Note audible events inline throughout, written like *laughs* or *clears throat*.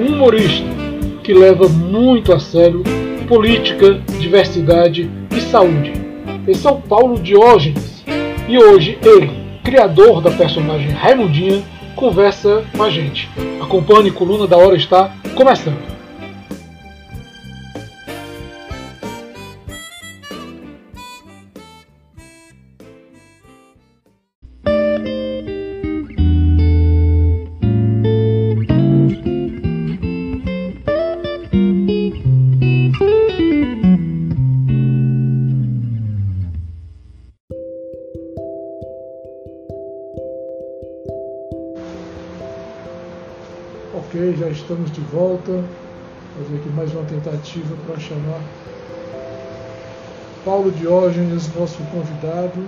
um humorista que leva muito a sério política, diversidade e saúde. Esse é o Paulo Diógenes e hoje ele, criador da personagem Raimundinha, conversa com a gente. Acompanhe, Coluna da Hora está começando. Para chamar Paulo Diógenes, nosso convidado.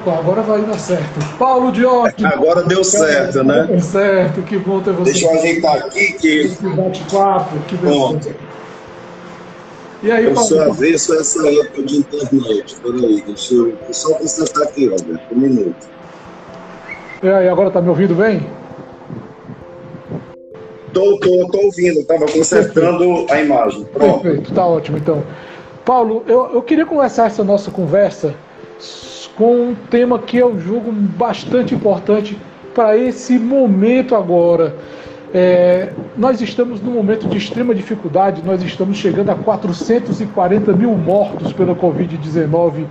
Opa, agora vai dar certo. Paulo Diógenes. Agora deu certo, né? Deu certo, que bom ter você. Deixa eu ajeitar aqui que. Bate-papo, que beleza. E aí, eu Paulo? sou avesso a essa época de internet. Peraí, deixa eu. só constatar aqui, Roberto. Um minuto. E aí, agora tá me ouvindo bem? Tô, tô, tô ouvindo, tava consertando a imagem. Pronto. Perfeito, tá ótimo então. Paulo, eu, eu queria começar essa nossa conversa com um tema que eu julgo bastante importante para esse momento agora. É, nós estamos num momento de extrema dificuldade, nós estamos chegando a 440 mil mortos pela Covid-19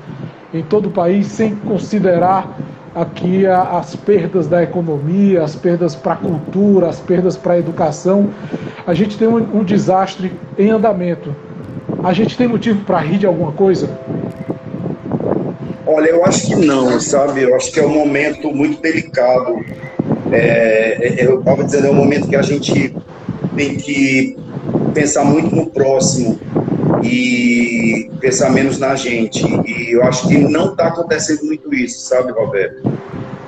em todo o país, sem considerar aqui as perdas da economia, as perdas para a cultura, as perdas para a educação. A gente tem um, um desastre em andamento. A gente tem motivo para rir de alguma coisa? Olha, eu acho que não, sabe? Eu acho que é um momento muito delicado. É, é, eu estava dizendo, é um momento que a gente tem que pensar muito no próximo e pensar menos na gente. E eu acho que não está acontecendo muito isso, sabe, Roberto?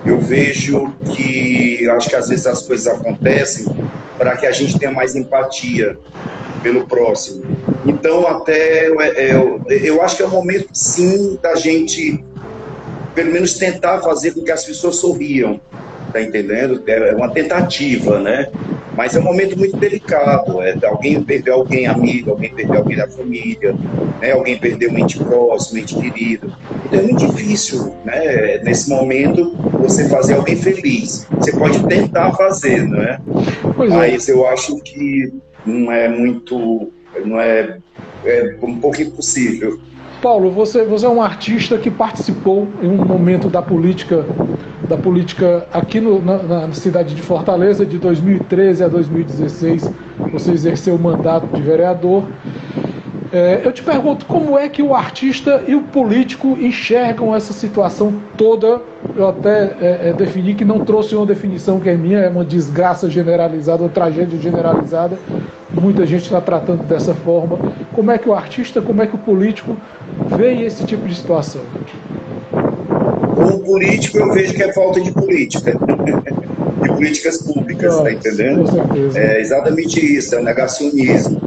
Eu vejo que, acho que às vezes as coisas acontecem para que a gente tenha mais empatia pelo próximo. Então, até eu, eu, eu acho que é o momento, sim, da gente pelo menos tentar fazer com que as pessoas sorriam, tá entendendo? É uma tentativa, né? Mas é um momento muito delicado, é, alguém perdeu alguém amigo, alguém perdeu alguém da família, né? alguém perdeu um ente próximo, um ente querido. Então é muito difícil, né? Nesse momento, você fazer alguém feliz. Você pode tentar fazer, não é? Pois é. Mas eu acho que não é muito, não é, é um pouco impossível. Paulo, você, você é um artista que participou em um momento da política da política aqui no, na, na cidade de Fortaleza de 2013 a 2016. Você exerceu o mandato de vereador. É, eu te pergunto como é que o artista e o político enxergam essa situação toda. Eu até é, é, defini que não trouxe uma definição que é minha, é uma desgraça generalizada, uma tragédia generalizada. Muita gente está tratando dessa forma. Como é que o artista, como é que o político vê esse tipo de situação? Como político, eu vejo que é falta de política, *laughs* de políticas públicas, Nossa, tá entendendo? Com certeza. É exatamente isso, é o negacionismo.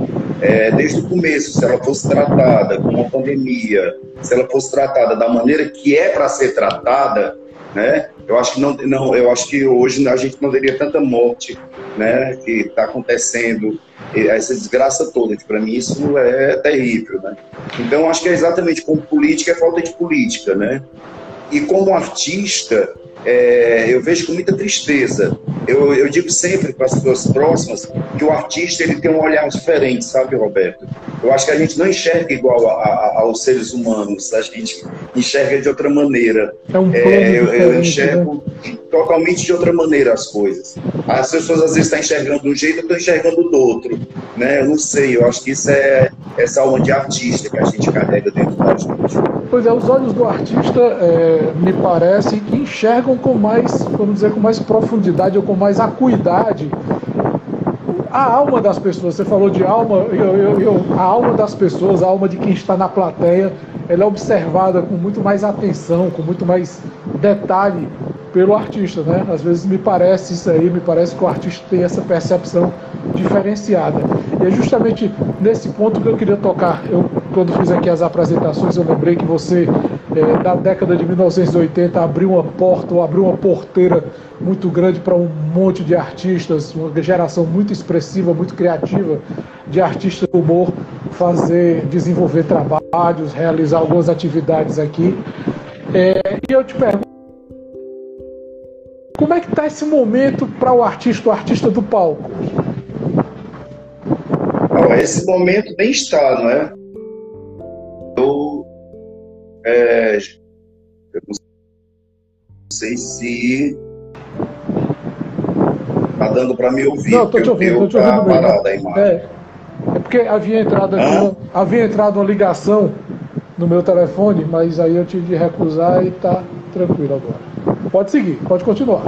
É, desde o começo, se ela fosse tratada como uma pandemia, se ela fosse tratada da maneira que é para ser tratada, né? Eu acho que não, não, eu acho que hoje a gente não teria tanta morte, né? Que está acontecendo, essa desgraça toda. Para mim isso é terrível, né? Então acho que é exatamente como política é falta de política, né? E como artista, é, eu vejo com muita tristeza. Eu, eu digo sempre para as pessoas próximas que o artista ele tem um olhar diferente, sabe, Roberto? Eu acho que a gente não enxerga igual a, a, aos seres humanos, a gente enxerga de outra maneira. É um É, eu, eu né? enxergo totalmente de outra maneira as coisas. As pessoas às vezes estão enxergando de um jeito, eu estou enxergando do outro. Né? Eu não sei, eu acho que isso é essa alma de artista que a gente carrega dentro da gente. Pois é, os olhos do artista é, me parece que com mais, vamos dizer, com mais profundidade ou com mais acuidade a alma das pessoas, você falou de alma, eu, eu, eu, a alma das pessoas, a alma de quem está na plateia, ela é observada com muito mais atenção, com muito mais detalhe pelo artista, né? Às vezes me parece isso aí, me parece que o artista tem essa percepção diferenciada. E é justamente nesse ponto que eu queria tocar. Eu, quando fiz aqui as apresentações, eu lembrei que você, é, da década de 1980, abriu uma porta ou abriu uma porteira muito grande para um monte de artistas, uma geração muito expressiva, muito criativa de artistas do humor fazer, desenvolver trabalhos, realizar algumas atividades aqui. É, e eu te pergunto, como é que está esse momento para o artista, o artista do palco? esse momento bem está, não é? Sei se tá dando para me ouvir. Não, tô te ouvindo, tô te ouvindo tá parada a imagem. É, é porque havia entrado, uma, havia entrado uma ligação no meu telefone, mas aí eu tive de recusar e tá tranquilo agora. Pode seguir, pode continuar.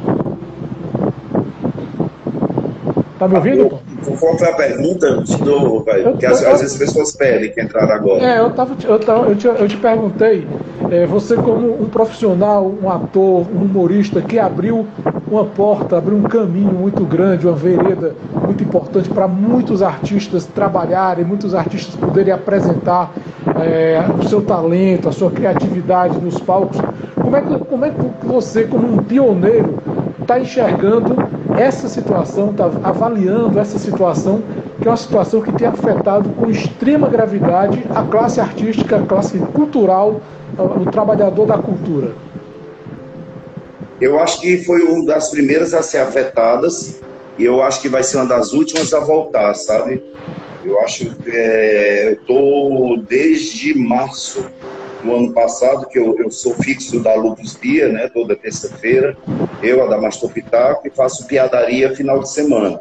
Tá me ouvindo, Tom? Qual foi a pergunta? Te dou, Porque às, às, vezes as pessoas pedem que entraram agora. É, eu, tava, eu, tava, eu, te, eu te perguntei, é, você como um profissional, um ator, um humorista que abriu uma porta, abriu um caminho muito grande, uma vereda muito importante para muitos artistas trabalharem, muitos artistas poderem apresentar é, o seu talento, a sua criatividade nos palcos. Como é que, como é que você, como um pioneiro, está enxergando essa situação, está avaliando essa situação, que é uma situação que tem afetado com extrema gravidade a classe artística, a classe cultural, o trabalhador da cultura? Eu acho que foi uma das primeiras a ser afetadas e eu acho que vai ser uma das últimas a voltar, sabe? Eu acho que é, eu estou desde março do ano passado, que eu, eu sou fixo da Lupus Dia, né, toda terça-feira, eu, Adamastor Pitaco, e faço piadaria final de semana,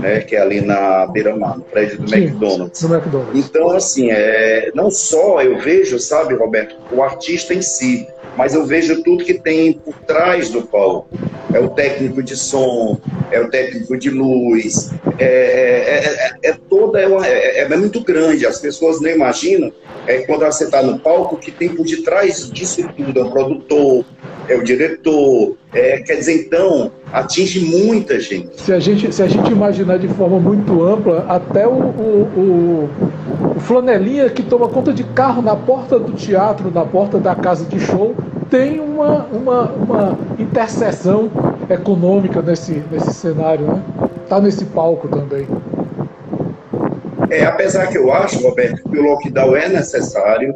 né, que é ali na beira-mar, no prédio do Sim, McDonald's. Do McDonald's. Então, assim, é, não só eu vejo, sabe, Roberto, o artista em si, mas eu vejo tudo que tem por trás do palco. É o técnico de som, é o técnico de luz, é, é, é, é toda, é, uma, é, é, muito grande, as pessoas não imaginam, é, quando você está no palco, que tem por detrás disso tudo, é o produtor, é o diretor, é, quer dizer, então, atinge muita gente. Se a gente, se a gente imaginar de forma muito ampla, até o, o, o, o flanelinha que toma conta de carro na porta do teatro, na porta da casa de show, tem uma, uma, uma interseção econômica nesse, nesse cenário, né? Está nesse palco também. É, apesar que eu acho, Roberto, que o lockdown é necessário,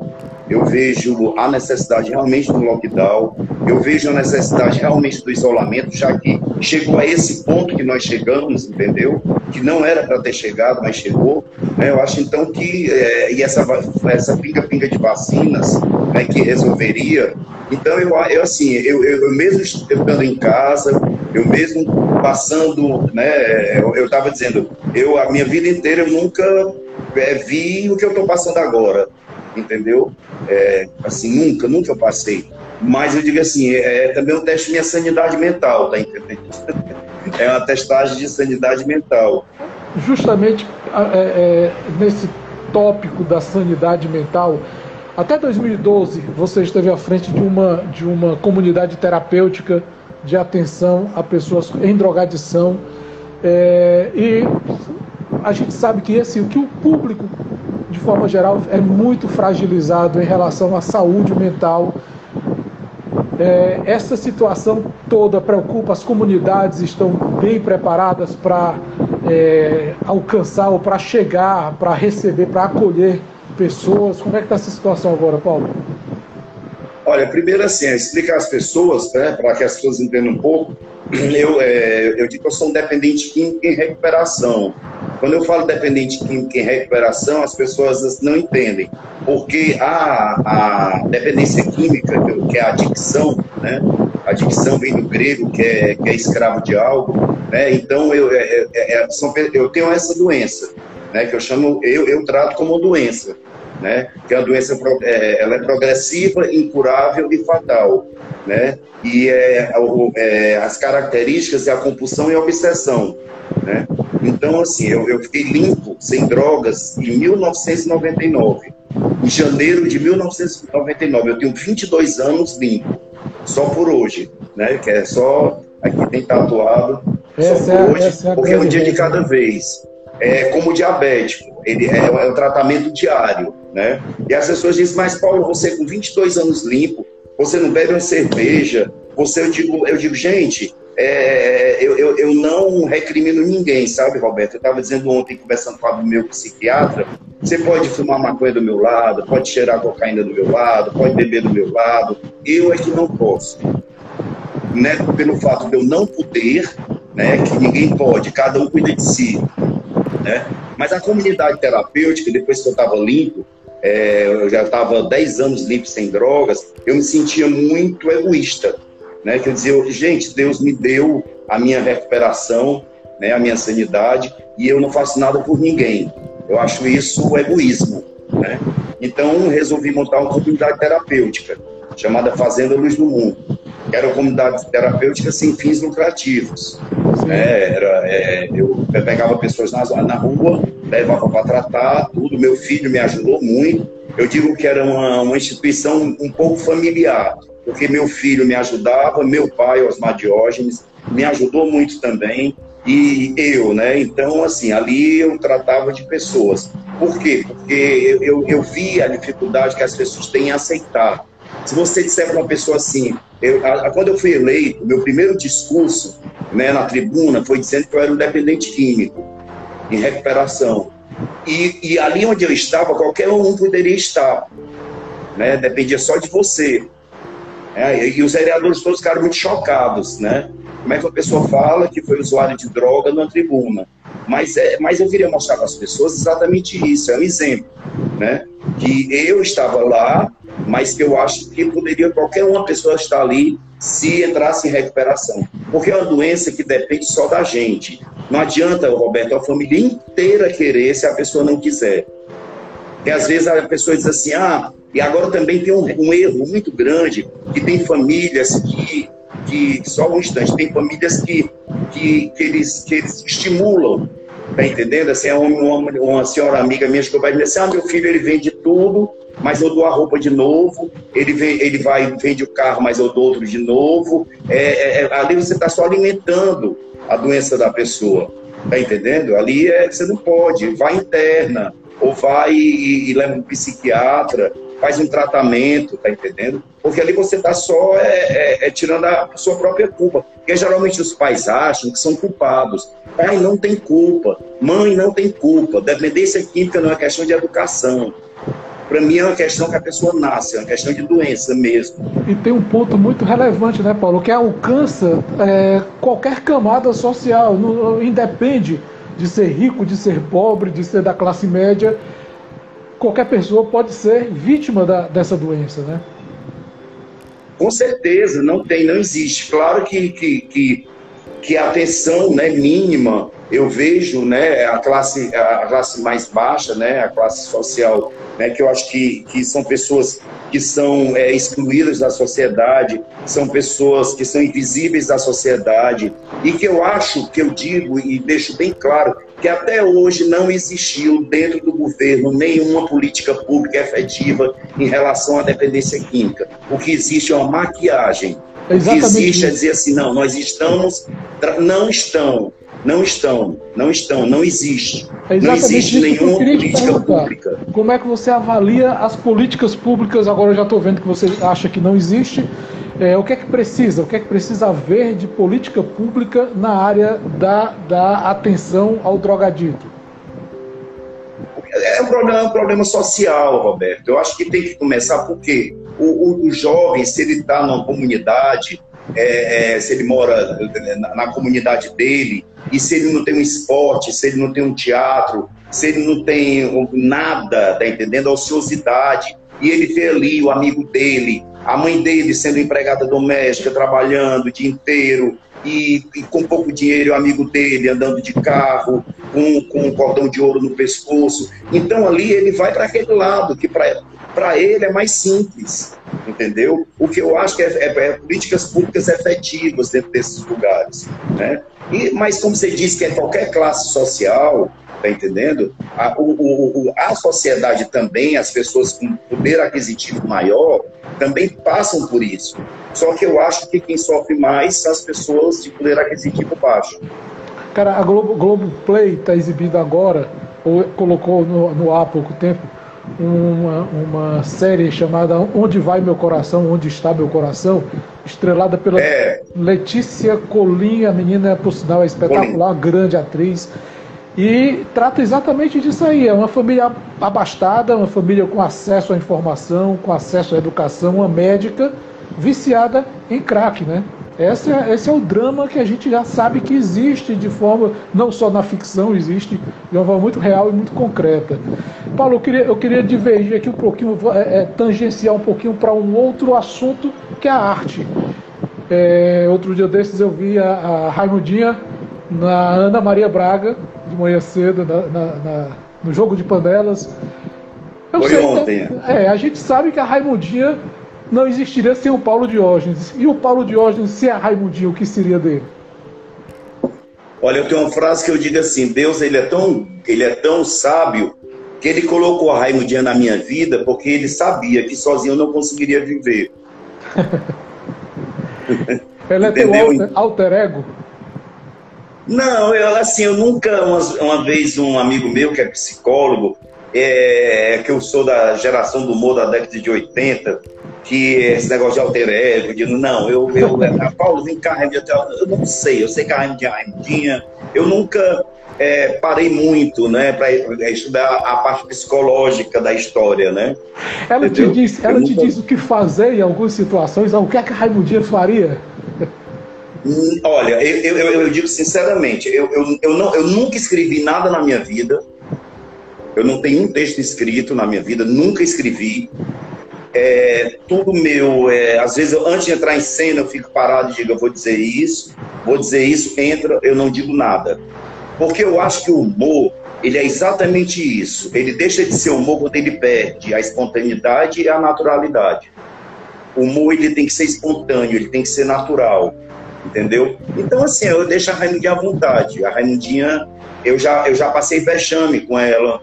eu vejo a necessidade realmente do lockdown, eu vejo a necessidade realmente do isolamento, já que chegou a esse ponto que nós chegamos, entendeu? Que não era para ter chegado, mas chegou. Né? Eu acho então que, é, e essa, essa pinga-pinga de vacinas né, que resolveria. Então, eu, eu assim, eu, eu, eu mesmo estando em casa, eu mesmo passando, né, eu estava dizendo, eu a minha vida inteira eu nunca é, vi o que eu estou passando agora entendeu? É, assim, nunca, nunca passei. Mas eu digo assim, é, é também um teste de minha sanidade mental, tá entendendo? *laughs* É uma testagem de sanidade mental. Justamente é, é, nesse tópico da sanidade mental, até 2012 você esteve à frente de uma, de uma comunidade terapêutica de atenção a pessoas em drogadição. É, e a gente sabe que o que o público de forma geral, é muito fragilizado em relação à saúde mental. É, essa situação toda preocupa, as comunidades estão bem preparadas para é, alcançar ou para chegar, para receber, para acolher pessoas. Como é que está essa situação agora, Paulo? Olha, primeiro assim, explicar às pessoas, né, para que as pessoas entendam um pouco, *clears throat* eu, é, eu digo que eu sou um dependente químico em recuperação. Quando eu falo dependente químico em recuperação, as pessoas não entendem. Porque a, a dependência química, que é a adicção, né? A adicção vem do grego, que é, que é escravo de algo. Né? Então, eu, é, é, é eu tenho essa doença, né? que eu chamo, eu, eu trato como doença. Né? Que é a doença é, ela é progressiva, incurável e fatal, né? E é, é, as características é a compulsão e a obsessão, né? Então, assim, eu, eu fiquei limpo, sem drogas, em 1999. Em janeiro de 1999. Eu tenho 22 anos limpo, só por hoje, né? Que é só. Aqui tem tatuado. Essa só por é, hoje, é porque é um dia de cada vez. É como diabético, ele é, é o tratamento diário, né? E as pessoas dizem, mas Paulo, você com 22 anos limpo, você não bebe uma cerveja, você, eu digo, eu digo, gente, é, eu, eu, eu, não recrimino ninguém, sabe, Roberto? Eu estava dizendo ontem, conversando com o meu psiquiatra, você pode fumar maconha do meu lado, pode cheirar cocaína do meu lado, pode beber do meu lado, eu é que não posso. Né? Pelo fato de eu não poder, né? que ninguém pode, cada um cuida de si. Né? Mas a comunidade terapêutica, depois que eu estava limpo, é, eu já estava 10 anos limpo sem drogas, eu me sentia muito egoísta né? Que eu dizia, gente, Deus me deu a minha recuperação, né? A minha sanidade e eu não faço nada por ninguém. Eu acho isso egoísmo, né? Então resolvi montar uma comunidade terapêutica chamada Fazenda Luz do Mundo. Era uma comunidade terapêutica sem fins lucrativos. Né? Era, é, eu pegava pessoas na, na rua, levava para tratar, tudo. Meu filho me ajudou muito. Eu digo que era uma, uma instituição um pouco familiar porque meu filho me ajudava, meu pai, Osmar Diógenes, me ajudou muito também, e eu, né? Então, assim, ali eu tratava de pessoas. Por quê? Porque eu, eu vi a dificuldade que as pessoas têm em aceitar. Se você disser para uma pessoa assim, eu, a, quando eu fui eleito, meu primeiro discurso né, na tribuna foi dizendo que eu era um dependente químico, em recuperação. E, e ali onde eu estava, qualquer um poderia estar. Né? Dependia só de você. É, e os vereadores todos ficaram muito chocados, né? Como é que uma pessoa fala que foi usuário de droga na tribuna? Mas, é, mas eu queria mostrar para as pessoas exatamente isso, é um exemplo, né? Que eu estava lá, mas que eu acho que poderia qualquer uma pessoa estar ali se entrasse em recuperação. Porque é uma doença que depende só da gente. Não adianta, Roberto, a família inteira querer se a pessoa não quiser. Porque às vezes a pessoa diz assim, ah, e agora também tem um, um erro muito grande, que tem famílias que, que só um instante, tem famílias que, que, que, eles, que eles estimulam, tá entendendo? Assim, é uma, uma, uma senhora amiga minha que vai dizer assim, ah, meu filho, ele vende tudo, mas eu dou a roupa de novo, ele, vem, ele vai, vende o carro, mas eu dou outro de novo. É, é, é ali você está só alimentando a doença da pessoa, tá entendendo? Ali é, você não pode, vai interna, ou vai e, e leva um psiquiatra, faz um tratamento, tá entendendo? Porque ali você está só é, é, é, tirando a sua própria culpa. Porque geralmente os pais acham que são culpados. Pai não tem culpa, mãe não tem culpa. Dependência química não é questão de educação. Para mim é uma questão que a pessoa nasce, é uma questão de doença mesmo. E tem um ponto muito relevante, né, Paulo, que alcança é, qualquer camada social, não, independe de ser rico, de ser pobre, de ser da classe média qualquer pessoa pode ser vítima da, dessa doença, né? Com certeza, não tem, não existe. Claro que, que, que, que a atenção né, mínima, eu vejo né, a, classe, a classe mais baixa, né, a classe social, né, que eu acho que, que são pessoas que são é, excluídas da sociedade, são pessoas que são invisíveis da sociedade, e que eu acho, que eu digo e deixo bem claro, que até hoje não existiu dentro do governo nenhuma política pública efetiva em relação à dependência química. O que existe é uma maquiagem. Que existe é dizer assim, não, nós estamos, não estão, não estão, não estão, não existe. É não existe nenhuma política pública. Como é que você avalia as políticas públicas? Agora eu já estou vendo que você acha que não existe. É, o que é que precisa? O que é que precisa haver de política pública na área da, da atenção ao drogadito? É um problema, um problema social, Roberto. Eu acho que tem que começar porque o, o, o jovem, se ele está numa comunidade, é, é, se ele mora na, na, comunidade dele, e se ele não tem um esporte, se ele não tem um teatro, se ele não tem nada, tá entendendo? A ociosidade, e ele vê ali o amigo dele a mãe dele sendo empregada doméstica, trabalhando o dia inteiro, e, e, com pouco dinheiro, amigo dele andando de carro, com, com um cordão de ouro no pescoço. Então ali ele vai para aquele lado, que para ele é mais simples, entendeu? O que eu acho que é, é, é, políticas públicas efetivas dentro desses lugares. Né? E, mas como você disse que é qualquer classe social, tá entendendo? A, o, o, a sociedade também, as pessoas com poder aquisitivo maior, também passam por isso. Só que eu acho que quem sofre mais são as pessoas de poder aquisitivo baixo. Cara, a Globo, Globo Play está exibindo agora, ou colocou no, no ar há pouco tempo, uma, uma série chamada Onde Vai Meu Coração, Onde Está Meu Coração, estrelada pela é. Letícia Colim, a menina, por sinal, é espetacular, Colim. grande atriz. E trata exatamente disso aí. É uma família abastada, uma família com acesso à informação, com acesso à educação, uma médica viciada em crack, né? Esse é, esse é o drama que a gente já sabe que existe de forma, não só na ficção, existe de uma forma muito real e muito concreta. Paulo, eu queria, eu queria divergir aqui um pouquinho, é, é, tangenciar um pouquinho para um outro assunto que é a arte. É, outro dia desses eu vi a, a Raimundinha na Ana Maria Braga, de manhã cedo, na, na, na, no jogo de panelas. Eu Foi sei, ontem. É, a gente sabe que a Raimundinha não existiria sem o Paulo Diógenes. E o Paulo Diógenes sem a Raimundinha, o que seria dele? Olha, eu tenho uma frase que eu digo assim: Deus ele é tão, ele é tão sábio que ele colocou a Raimundinha na minha vida porque ele sabia que sozinho eu não conseguiria viver. *laughs* Ela é teu alter, alter ego? Não, eu, assim, eu nunca, uma, uma, vez um amigo meu que é psicólogo, é, que eu sou da geração do humor da década de 80, que esse negócio de alter ego, digo, não, eu, eu a Paulo, vem cá, eu não sei, eu sei que a Raimundinha, eu nunca é, parei muito, né, para estudar a parte psicológica da história, né. Ela Entendeu? te diz, ela te nunca... diz o que fazer em algumas situações, o que é que a Raimundinha faria? Olha, eu, eu, eu digo sinceramente, eu, eu, eu, não, eu nunca escrevi nada na minha vida, eu não tenho um texto escrito na minha vida, nunca escrevi, é, tudo meu, é, às vezes eu, antes de entrar em cena eu fico parado e digo, eu vou dizer isso, vou dizer isso, entra, eu não digo nada. Porque eu acho que o humor, ele é exatamente isso. Ele deixa de ser humor quando ele perde a espontaneidade e a naturalidade. O humor, ele tem que ser espontâneo, ele tem que ser natural, entendeu? Então, assim, eu deixo a Raimundinha à vontade. A Raimundinha, eu já, eu já passei vexame com ela,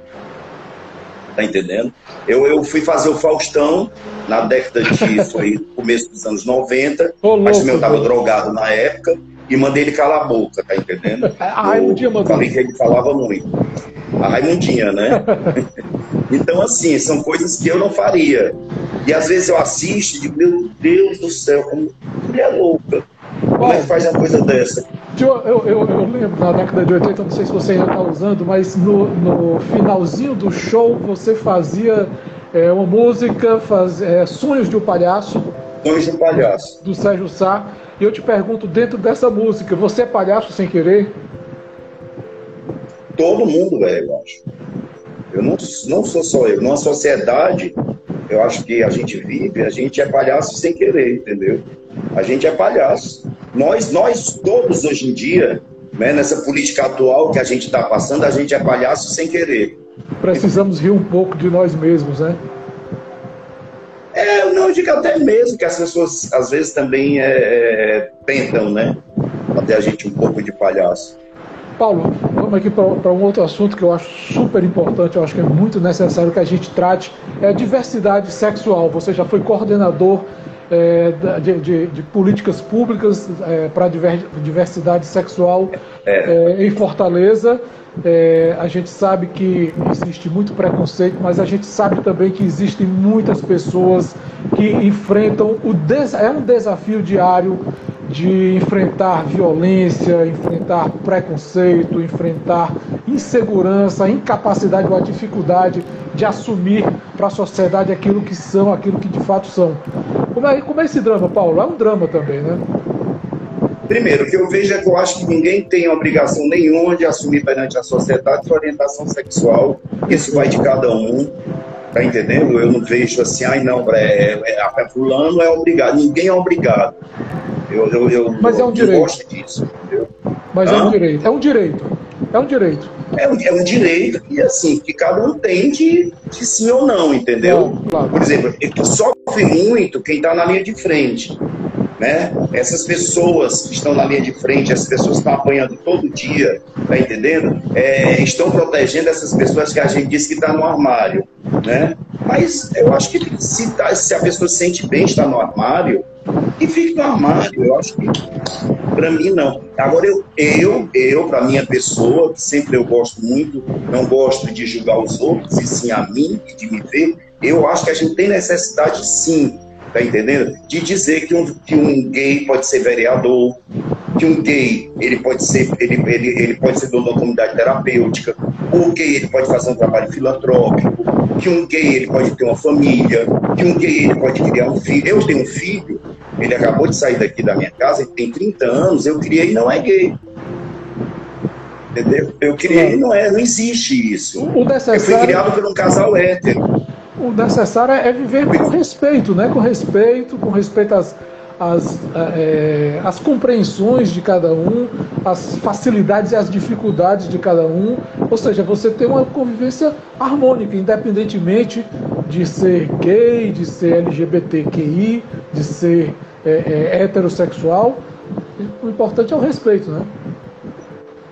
tá entendendo? Eu, eu fui fazer o Faustão na década de. *laughs* Foi começo dos anos 90. Ô, mas também eu estava drogado na época e mandei ele calar a boca, tá entendendo? *laughs* A Raimundinha mandou. Falei que ele falava muito. A Raimundinha, né? *laughs* então, assim, são coisas que eu não faria. E às vezes eu assisto e digo, meu Deus do céu, como mulher louca. Como é que faz uma coisa dessa? Eu, eu, eu, lembro na década de 80, não sei se você ainda está usando, mas no, no, finalzinho do show você fazia é, uma música, faz, é, Sonhos de um Palhaço. Sonhos de um Palhaço. Do Sérgio Sá. E eu te pergunto, dentro dessa música, você é palhaço sem querer? Todo mundo é, eu acho. Eu não, não sou só eu. Numa sociedade, eu acho que a gente vive, a gente é palhaço sem querer, entendeu? A gente é palhaço. Nós, nós todos hoje em dia, né, nessa política atual que a gente está passando, a gente é palhaço sem querer. Precisamos rir um pouco de nós mesmos, né? É, não, eu digo até mesmo que as pessoas às vezes também é, é, tentam, né? Até a gente um pouco de palhaço. Paulo, vamos aqui para um outro assunto que eu acho super importante, eu acho que é muito necessário que a gente trate, é a diversidade sexual. Você já foi coordenador é, de, de, de, políticas públicas é, para diversidade sexual é. é. em Fortaleza. É, a gente sabe que existe muito preconceito, mas a gente sabe também que existem muitas pessoas que enfrentam o des... é um desafio diário de enfrentar violência, enfrentar preconceito, enfrentar insegurança, incapacidade ou a dificuldade de assumir para a sociedade aquilo que são, aquilo que de fato são. Como é, como é esse drama, Paulo? É um drama também, né? Primeiro, o que eu vejo é que eu acho que ninguém tem obrigação nenhuma de assumir perante a sociedade sua orientação sexual. Isso vai de cada um. Tá entendendo? Eu não vejo assim, ai não, é, é, é, fulano é obrigado. Ninguém é obrigado. Eu, eu, eu, Mas é um direito. gosto disso, entendeu? Mas Hã? é um direito. É um direito. É um direito. É um, é um direito que, assim, que cada um tem de, de sim ou não, entendeu? Claro. Por exemplo, sofre muito quem está na linha de frente. né? Essas pessoas que estão na linha de frente, essas pessoas que estão apanhando todo dia, tá entendendo? É, estão protegendo essas pessoas que a gente diz que está no armário, né? Mas eu acho que se, tá, se a pessoa se sente bem estar no armário, que fique no armário. Eu acho que para mim não. Agora eu, eu, eu para minha pessoa, que sempre eu gosto muito, não gosto de julgar os outros e sim a mim e de me ver. Eu acho que a gente tem necessidade sim tá entendendo? De dizer que um, que um gay pode ser vereador, que um gay ele pode ser ele, ele, ele pode ser dono uma comunidade terapêutica, o gay ele pode fazer um trabalho filantrópico, que um gay ele pode ter uma família, que um gay ele pode criar um filho. Eu tenho um filho, ele acabou de sair daqui da minha casa, ele tem 30 anos, eu criei e não é gay. Entendeu? Eu criei e não é, não existe isso. O necessário... Eu fui criado por um casal hétero o necessário é viver com respeito, né? com respeito, com respeito às, às, é, às compreensões de cada um, as facilidades e as dificuldades de cada um, ou seja, você ter uma convivência harmônica, independentemente de ser gay, de ser LGBTQI, de ser é, é, heterossexual, o importante é o respeito, né?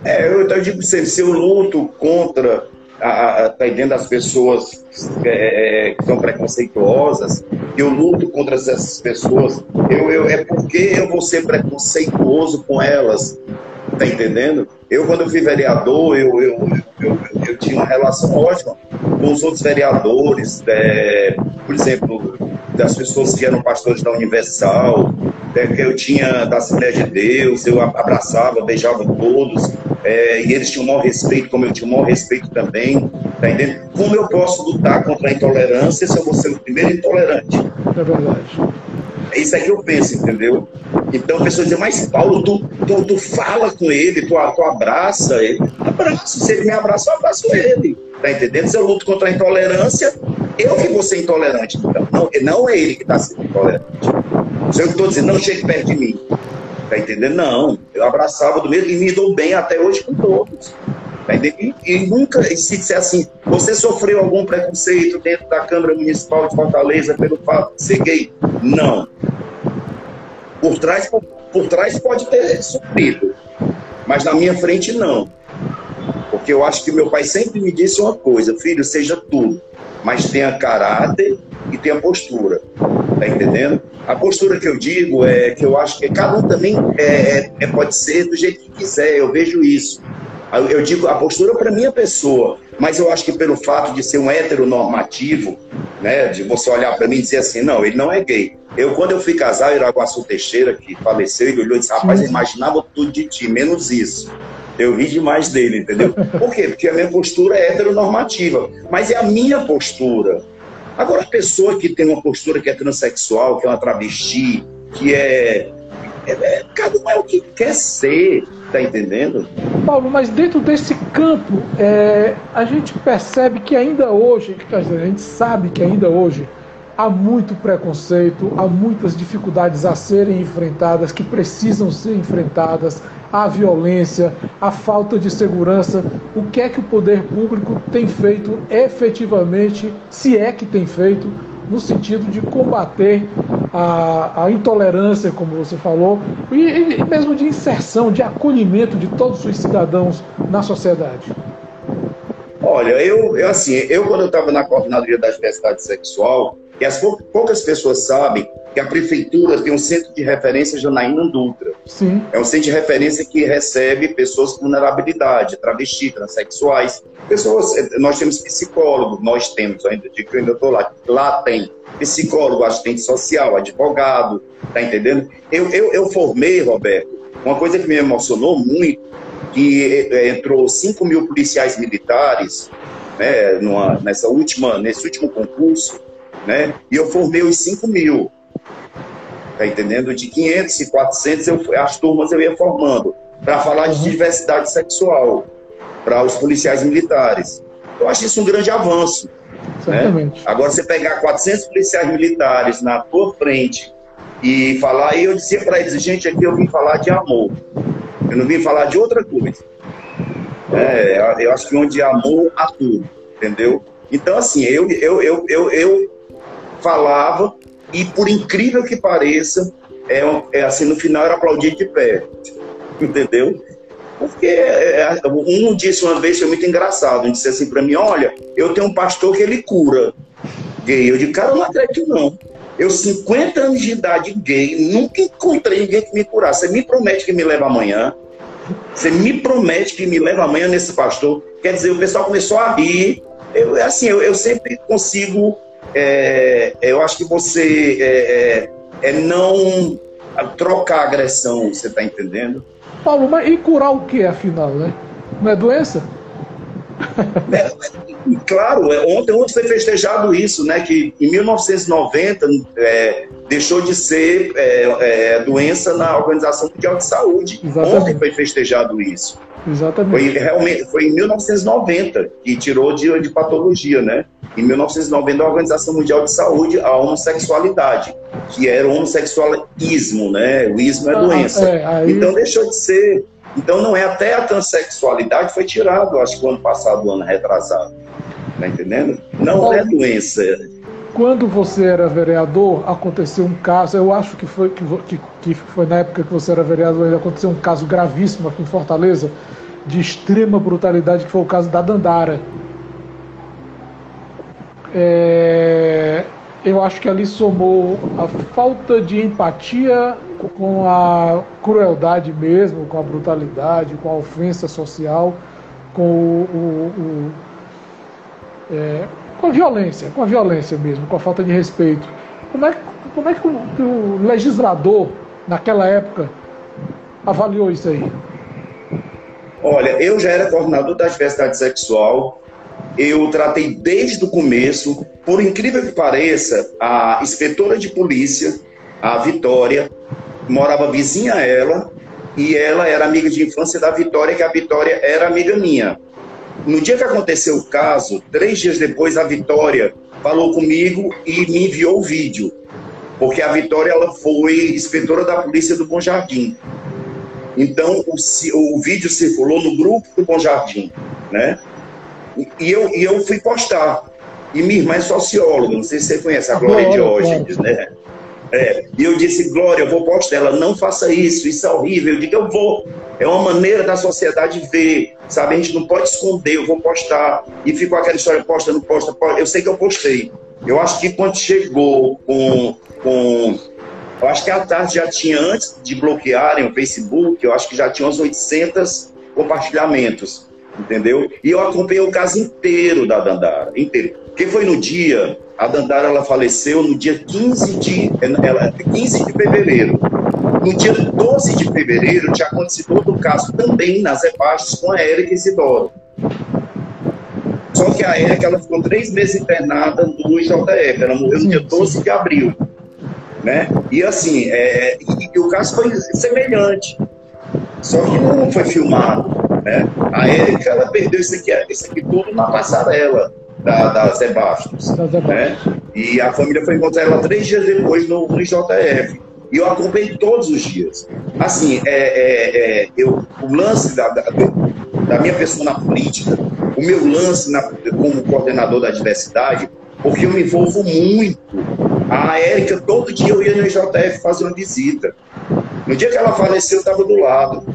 É, eu, eu digo sempre, se eu luto contra está dentro das pessoas é, é, que são preconceituosas, eu luto contra essas pessoas, eu, eu, é porque eu vou ser preconceituoso com elas, tá entendendo? Eu, quando eu fui vereador, eu, eu, eu, eu tinha uma relação ótima com os outros vereadores, é, por exemplo, das pessoas que eram pastores da Universal, é, que eu tinha da Assembleia de Deus, eu abraçava, beijava todos, é, e eles tinham o maior respeito, como eu tinha o maior respeito também, tá entendendo? Como eu posso lutar contra a intolerância se eu vou ser o primeiro intolerante? É verdade. É isso aí que eu penso, entendeu? Então a pessoa diz, mas Paulo, tu, tu, tu fala com ele, tu, tu abraça ele. Abraço, se ele me abraça, eu abraço ele. Tá entendendo? Se eu luto contra a intolerância, eu que vou ser intolerante. Então, não, não é ele que está sendo intolerante. Se eu estou dizendo, não chegue perto de mim. Tá entendendo? Não. Eu abraçava do mesmo e me dou bem até hoje com todos. Tá e, e, nunca, e se disser assim, você sofreu algum preconceito dentro da Câmara Municipal de Fortaleza pelo fato de ser gay? Não. Por trás, por, por trás pode ter sofrido, mas na minha frente não. Porque eu acho que meu pai sempre me disse uma coisa, filho, seja tudo, mas tenha caráter e tenha postura. Tá entendendo? A postura que eu digo é que eu acho que cada um também é, é, é pode ser do jeito que quiser, eu vejo isso. Eu digo a postura para minha pessoa, mas eu acho que pelo fato de ser um heteronormativo, né, de você olhar para mim e dizer assim, não, ele não é gay. Eu, quando eu fui casar, o Iraguaçu Teixeira, que faleceu, ele olhou e disse, rapaz, eu imaginava tudo de ti, menos isso. Eu ri demais dele, entendeu? Por quê? Porque a minha postura é heteronormativa, mas é a minha postura. Agora, a pessoa que tem uma postura que é transexual, que é uma travesti, que é. é, é cada um é o que quer ser, tá entendendo? Paulo, mas dentro desse campo, é, a gente percebe que ainda hoje, quer dizer, a gente sabe que ainda hoje há muito preconceito, há muitas dificuldades a serem enfrentadas, que precisam ser enfrentadas, a violência, a falta de segurança. O que é que o poder público tem feito efetivamente, se é que tem feito, no sentido de combater a, a intolerância, como você falou, e, e mesmo de inserção, de acolhimento de todos os cidadãos na sociedade? Olha, eu, eu assim, eu quando eu estava na coordenadoria da diversidade sexual, e as poucas pessoas sabem que a prefeitura tem um centro de referência Janaína Dutra. Sim. É um centro de referência que recebe pessoas com vulnerabilidade, travesti, transexuais. Pessoas, nós temos psicólogo, nós temos, ainda digo que eu ainda estou lá. Lá tem psicólogo, assistente social, advogado, tá entendendo? Eu, eu, eu formei, Roberto, uma coisa que me emocionou muito, que é, entrou 5 mil policiais militares né, numa, nessa última, nesse último concurso, né? E eu formei os 5 mil. Tá entendendo? De 500 e 400, eu, as turmas eu ia formando para falar de diversidade sexual para os policiais militares. Eu acho isso um grande avanço. Né? Agora, você pegar 400 policiais militares na tua frente e falar, e eu dizia para eles, gente, aqui eu vim falar de amor. Eu não vim falar de outra coisa. É, eu acho que onde há amor, há tudo. Entendeu? Então, assim, eu, eu, eu, eu, eu falava, e por incrível que pareça, é, é assim, no final era aplaudir de pé. Entendeu? Porque é, é, um disse uma vez, foi muito engraçado, um disse assim para mim, olha, eu tenho um pastor que ele cura gay. Eu disse, cara, não acredito não. Eu, 50 anos de idade gay, nunca encontrei ninguém que me curasse. Você me promete que me leva amanhã? Você me promete que me leva amanhã nesse pastor? Quer dizer, o pessoal começou a rir. Eu, assim, eu, eu sempre consigo. É, eu acho que você é, é, é não trocar agressão, você está entendendo? Paulo, mas e curar o que, afinal, né? Não é doença? É, claro, é, ontem, ontem foi festejado isso, né? Que em 1990 é, deixou de ser é, é, doença na Organização Mundial de Saúde. Exatamente. Ontem foi festejado isso. Exatamente. Foi, realmente, foi em 1990 que tirou de, de patologia, né? Em 1990, a Organização Mundial de Saúde, a homossexualidade, que era o homossexualismo, né? O ismo é ah, doença. É, aí... Então deixou de ser. Então não é até a transexualidade foi tirado, acho que o ano passado, o ano retrasado. Tá entendendo? Não Bom, é doença. Quando você era vereador, aconteceu um caso, eu acho que foi, que, que foi na época que você era vereador, aconteceu um caso gravíssimo aqui em Fortaleza, de extrema brutalidade, que foi o caso da Dandara. É, eu acho que ali somou a falta de empatia com a crueldade mesmo, com a brutalidade, com a ofensa social, com o, o, o é, com a violência, com a violência mesmo, com a falta de respeito. Como é, como é que, o, que o legislador, naquela época, avaliou isso aí? Olha, eu já era coordenador da diversidade sexual, eu tratei desde o começo, por incrível que pareça, a inspetora de polícia, a Vitória, morava vizinha a ela, e ela era amiga de infância da Vitória, que a Vitória era amiga minha. No dia que aconteceu o caso, três dias depois, a Vitória falou comigo e me enviou o vídeo. Porque a Vitória ela foi inspetora da polícia do Bom Jardim. Então, o, o vídeo circulou no grupo do Bom Jardim, né? E eu, e eu fui postar. E minha irmã é socióloga, não sei se você conhece, a Glória Diógenes, né? É, e eu disse, Glória, eu vou postar. Ela, não faça isso, isso é horrível. Eu digo, eu vou. É uma maneira da sociedade ver, sabe? A gente não pode esconder, eu vou postar. E ficou aquela história, posta, não posta, posta. Eu sei que eu postei. Eu acho que quando chegou com, com eu acho que a tarde já tinha, antes de bloquearem o Facebook, eu acho que já tinha uns 800 compartilhamentos, entendeu? E eu acompanhei o caso inteiro da Dandara, inteiro. Porque foi no dia a Dandara ela faleceu no dia 15 de, ela, 15 de fevereiro. No dia 12 de fevereiro tinha acontecido outro caso também nas rebaixas com a Érica Isidoro. Só que a Érica ela ficou três meses internada no IJF, ela morreu no dia 12 de abril. Né? E assim, é, e, e o caso foi semelhante, só que não foi filmado. Né? A Érica ela perdeu isso aqui, isso aqui tudo na passarela da, da Zé Bastos. Né? E a família foi encontrar ela três dias depois no, no IJF. E eu acompanhei todos os dias. Assim, é, é, é, eu, o lance da, da, da, minha pessoa na política, o meu lance na, como coordenador da diversidade, porque eu me envolvo muito. A Érica, todo dia eu ia no IJF fazer uma visita. No dia que ela faleceu, eu estava do lado.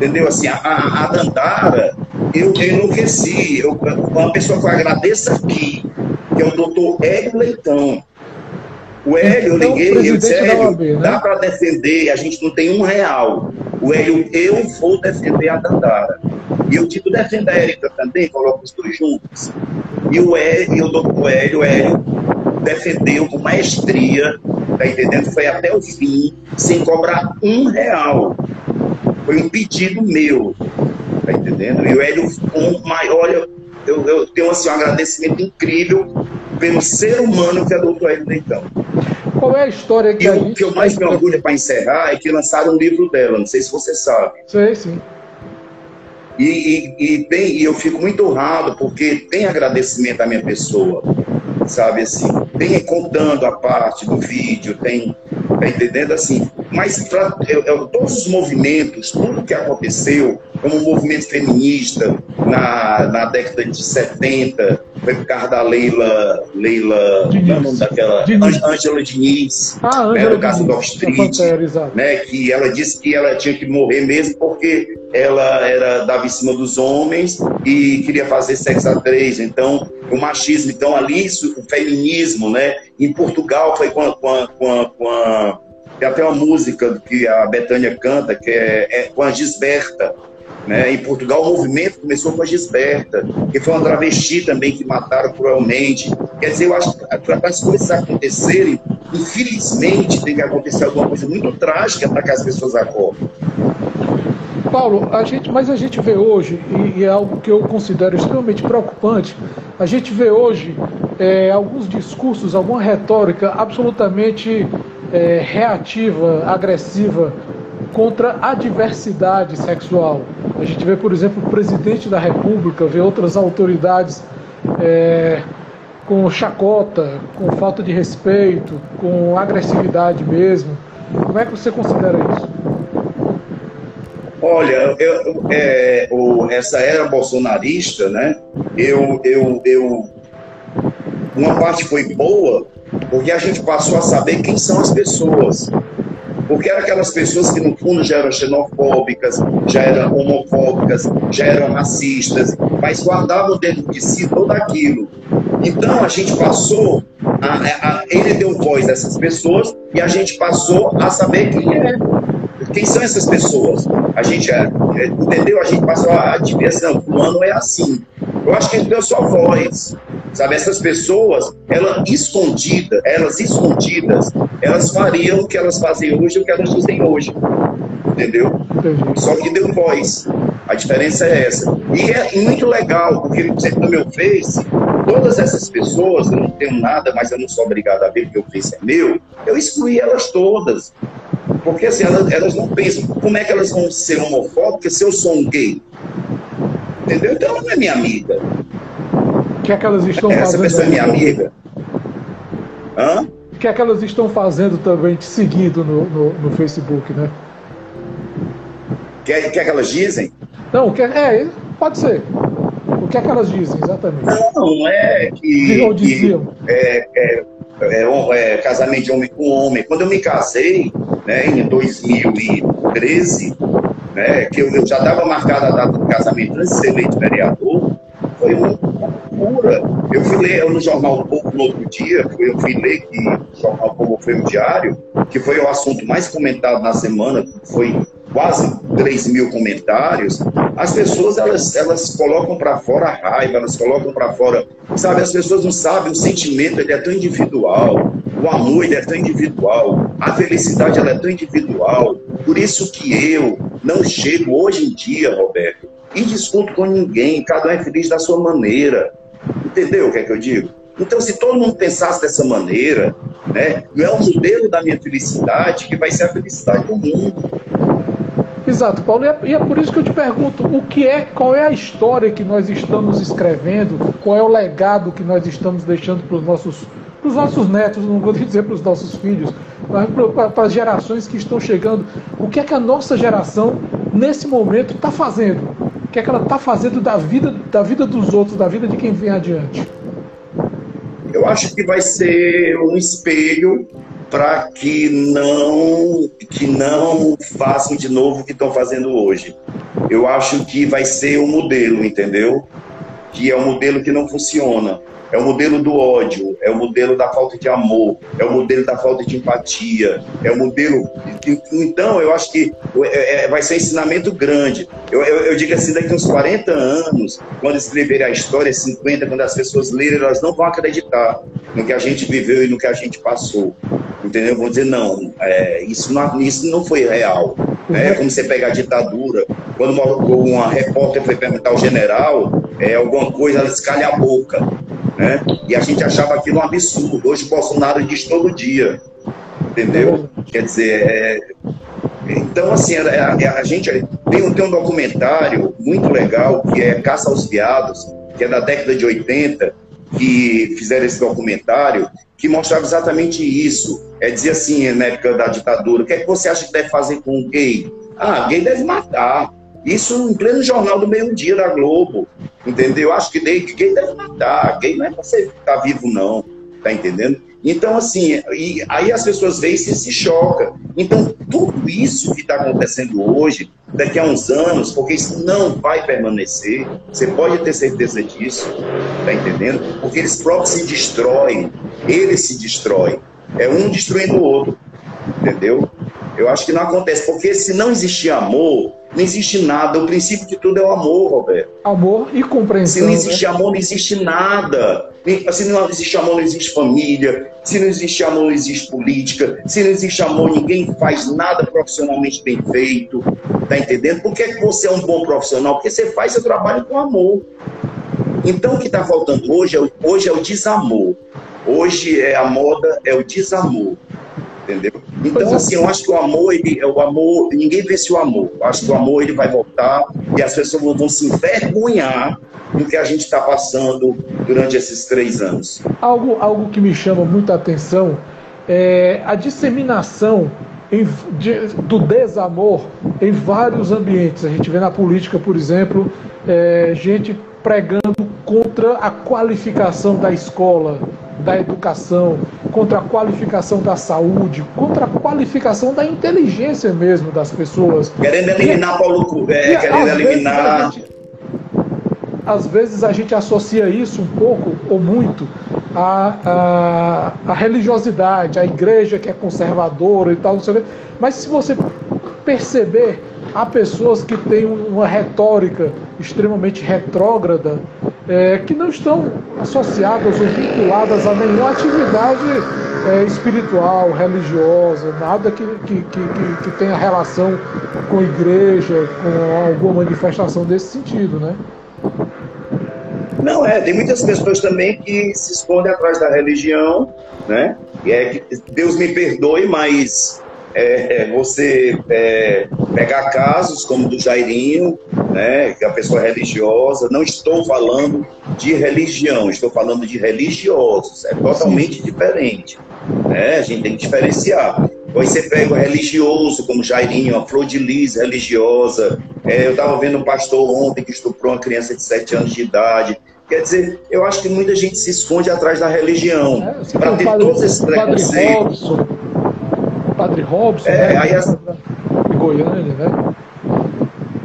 Entendeu? Assim, a, a Dandara, eu, eu enlouqueci. Eu, uma pessoa que eu agradeço aqui, que é o doutor Hélio Leitão. O Hélio, então, eu liguei, eu disse, Hélio, né? dá para defender, a gente não tem um real. O Hélio, eu vou defender a Dandara. E eu digo, defenda a Érica também, coloco os dois juntos. E o, Hélio, e o doutor Hélio, o Hélio defendeu com maestria, tá entendendo? Foi até o fim, sem cobrar um real. Foi um pedido meu, tá entendendo? E o Hélio, um maior, eu, eu tenho assim, um agradecimento incrível pelo ser humano que é o doutor Hélio Leitão. Qual é a história que e a o que eu mais me orgulho para encerrar é que lançaram um livro dela, não sei se você sabe. Sei, sim. E, e, e, tem, e eu fico muito honrado porque tem agradecimento à minha pessoa, sabe assim, tem contando a parte do vídeo, tem, tá entendendo assim, mas pra, eu, eu, todos os movimentos, tudo que aconteceu, como o movimento feminista na, na década de 70, foi por causa da Leila, Leila, Diniz. é daquela? Diniz. Angela Diniz, ah, né, no caso do Street, né, que ela disse que ela tinha que morrer mesmo porque ela era dava em cima dos homens e queria fazer sexo a três, então o machismo, então ali o feminismo, né, em Portugal foi com a, com a, com a, com a tem até uma música que a Betânia canta, que é, é com a Gisberta, né? Em Portugal, o movimento começou com a Gisberta, que foi uma travesti também que mataram cruelmente. Quer dizer, eu acho que para as coisas acontecerem, infelizmente, tem que acontecer alguma coisa muito trágica para que as pessoas acordem. Paulo, a gente, mas a gente vê hoje, e, e, é algo que eu considero extremamente preocupante, a gente vê hoje é, alguns discursos, alguma retórica absolutamente é, reativa, agressiva contra a diversidade sexual. A gente vê, por exemplo, o presidente da República, vê outras autoridades é, com chacota, com falta de respeito, com agressividade mesmo. Como é que você considera isso? Olha, eu, é, o, essa era bolsonarista, né? Eu, eu, eu, uma parte foi boa, porque a gente passou a saber quem são as pessoas porque eram aquelas pessoas que no fundo já eram xenofóbicas, já eram homofóbicas, já eram racistas, mas guardavam dentro de si tudo aquilo. Então a gente passou, a, a, ele deu voz a essas pessoas e a gente passou a saber quem é. Quem são essas pessoas? A gente, é, é, entendeu? A gente passou a ver assim, não, fulano é assim. Eu acho que ele deu sua voz. Sabe, essas pessoas, elas escondidas, elas escondidas, elas fariam o que elas fazem hoje, o que elas dizem hoje. Entendeu? Só que deu voz. A diferença é essa. E é muito legal, porque, por exemplo, no meu Face, todas essas pessoas, eu não tenho nada, mas eu não sou obrigado a ver porque o Face é meu, eu excluí elas todas. Porque assim, elas, elas não pensam, como é que elas vão ser homofóbicas se eu sou um gay? Entendeu? Então ela não é minha amiga. O que é que elas estão Essa fazendo? Essa pessoa é minha amiga. Hã? O que é que elas estão fazendo também, te seguindo no, no, no Facebook, né? O que, é, que é que elas dizem? Não, que é, é, pode ser. O que é que elas dizem, exatamente? Não, é que. Ou diziam. Que, é, é, é, é, casamento de homem com homem. Quando eu me casei, né, em 2013, né, que eu, já estava marcada a data do casamento antes de ser eleito vereador, foi uma loucura. Eu fui ler no Jornal Povo no outro dia, eu fui ler que o Jornal Povo foi um diário, que foi o assunto mais comentado na semana, foi quase 3 mil comentários, as pessoas elas, elas colocam para fora a raiva, elas colocam para fora, sabe, as pessoas não sabem, o sentimento ele é tão individual, o amor ele é tão individual, a felicidade ela é tão individual, por isso que eu não chego hoje em dia, Roberto, e discuto com ninguém, cada um é feliz da sua maneira, entendeu o que é que eu digo? Então, se todo mundo pensasse dessa maneira, né, não é o modelo da minha felicidade que vai ser a felicidade do mundo. Exato, Paulo, e é, e é, por isso que eu te pergunto, o que é, qual é a história que nós estamos escrevendo, qual é o legado que nós estamos deixando para os nossos, os nossos netos, não vou dizer para os nossos filhos, mas para, para as gerações que estão chegando, o que é que a nossa geração, nesse momento, está fazendo? O que é que ela está fazendo da vida, da vida dos outros, da vida de quem vem adiante? Eu acho que vai ser um espelho para que não que não façam de novo o que estão fazendo hoje. Eu acho que vai ser um modelo, entendeu? Que é um modelo que não funciona. É o modelo do ódio, é o modelo da falta de amor, é o modelo da falta de empatia, é o modelo. Então, eu acho que é, é, vai ser um ensinamento grande. Eu, eu, eu, digo assim: daqui uns 40 anos, quando escreverem a história, 50, quando as pessoas lerem, elas não vão acreditar no que a gente viveu e no que a gente passou. Entendeu? Vão dizer: não, é, isso, não isso não foi real. É como você pega a ditadura, quando uma, uma repórter foi perguntar ao general é, alguma coisa, ela escalha a boca. Né? E a gente achava aquilo um absurdo. Hoje o Bolsonaro diz todo dia. Entendeu? Quer dizer, é... então assim, a, a, a gente tem, tem um documentário muito legal que é Caça aos Viados, que é da década de 80, que fizeram esse documentário, que mostrava exatamente isso. É dizer assim, na época da ditadura, o que é que você acha que deve fazer com um gay? Ah, gay deve matar. Isso em pleno jornal do meio-dia da Globo. Entendeu? Eu acho que gay, gay deve matar. Gay não é você ficar vivo, não. Tá entendendo? Então, assim, e aí as pessoas veem e se chocam. Então, tudo isso que está acontecendo hoje, daqui a uns anos, porque isso não vai permanecer, você pode ter certeza disso, tá entendendo? Porque eles próprios se destroem, eles se destroem. É um destruindo o outro, entendeu? Eu acho que não acontece, porque se não existir amor, não existe nada. O princípio de tudo é o amor, Roberto. Amor e compreensão. Se não existe né? amor, não existe nada. Se não existe amor, não existe família. Se não existe amor, não existe política. Se não existe amor, ninguém faz nada profissionalmente bem feito. Tá entendendo? Por que, é que você é um bom profissional? Porque você faz seu trabalho com amor. Então, o que está faltando hoje é, hoje é o desamor. Hoje é a moda, é o desamor entendeu? Então, é. assim, eu acho que o amor, ele, o amor, ninguém vence o amor. Eu acho que o amor ele vai voltar e as pessoas vão se envergonhar do que a gente está passando durante esses três anos. Algo, algo que me chama muita atenção é a disseminação em, de, do desamor em vários ambientes. A gente vê na política, por exemplo, é, gente pregando contra a qualificação da escola, da educação, contra a qualificação da saúde, contra a qualificação da inteligência mesmo das pessoas. Querendo eliminar Paulo Cubé, querendo eliminar. Gente, às vezes a gente associa isso um pouco ou muito à, à, à religiosidade, à igreja que é conservadora e tal, não sei o quê. Mas se você perceber, há pessoas que têm uma retórica extremamente retrógrada é, que não estão associadas ou vinculadas a nenhuma atividade é, espiritual, religiosa, nada que, que, que, que, tenha relação com igreja, com alguma manifestação desse sentido, né? Não, é, tem muitas pessoas também que se escondem atrás da religião, né? E é que Deus me perdoe, mas é, é, você é, pegar casos como do Jairinho, né, que é a pessoa religiosa, não estou falando de religião, estou falando de religiosos, é totalmente diferente. Né? A gente tem que diferenciar. Você pega o religioso, como Jairinho, a Flor de Lis religiosa. É, eu estava vendo um pastor ontem que estuprou uma criança de 7 anos de idade. Quer dizer, eu acho que muita gente se esconde atrás da religião. É, para ter todos esses preconceitos. Padre Robson, é, né? Aí as... Goiânia, né?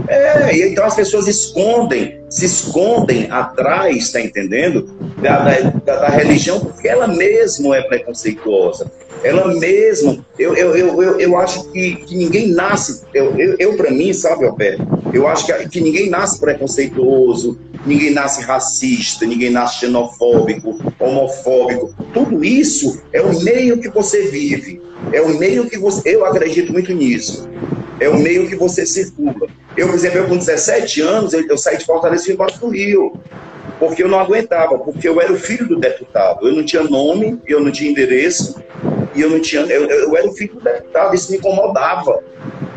É, então as pessoas escondem, se escondem atrás, tá entendendo? Da, da, da, religião, porque ela mesma é preconceituosa. Ela mesma, eu, eu, eu, eu, eu acho que, que ninguém nasce, eu, eu, eu para mim, sabe, Alberto, eu acho que, que ninguém nasce preconceituoso, ninguém nasce racista, ninguém nasce xenofóbico, homofóbico. Tudo isso é o meio que você vive, é o meio que você. Eu acredito muito nisso. É o meio que você circula. Eu, por exemplo, eu com 17 anos, eu, eu saí de Fortaleza e fui embora do Rio. Porque eu não aguentava, porque eu era o filho do deputado. Eu não tinha nome, eu não tinha endereço, e eu não tinha. Eu, eu era o filho do deputado, isso me incomodava.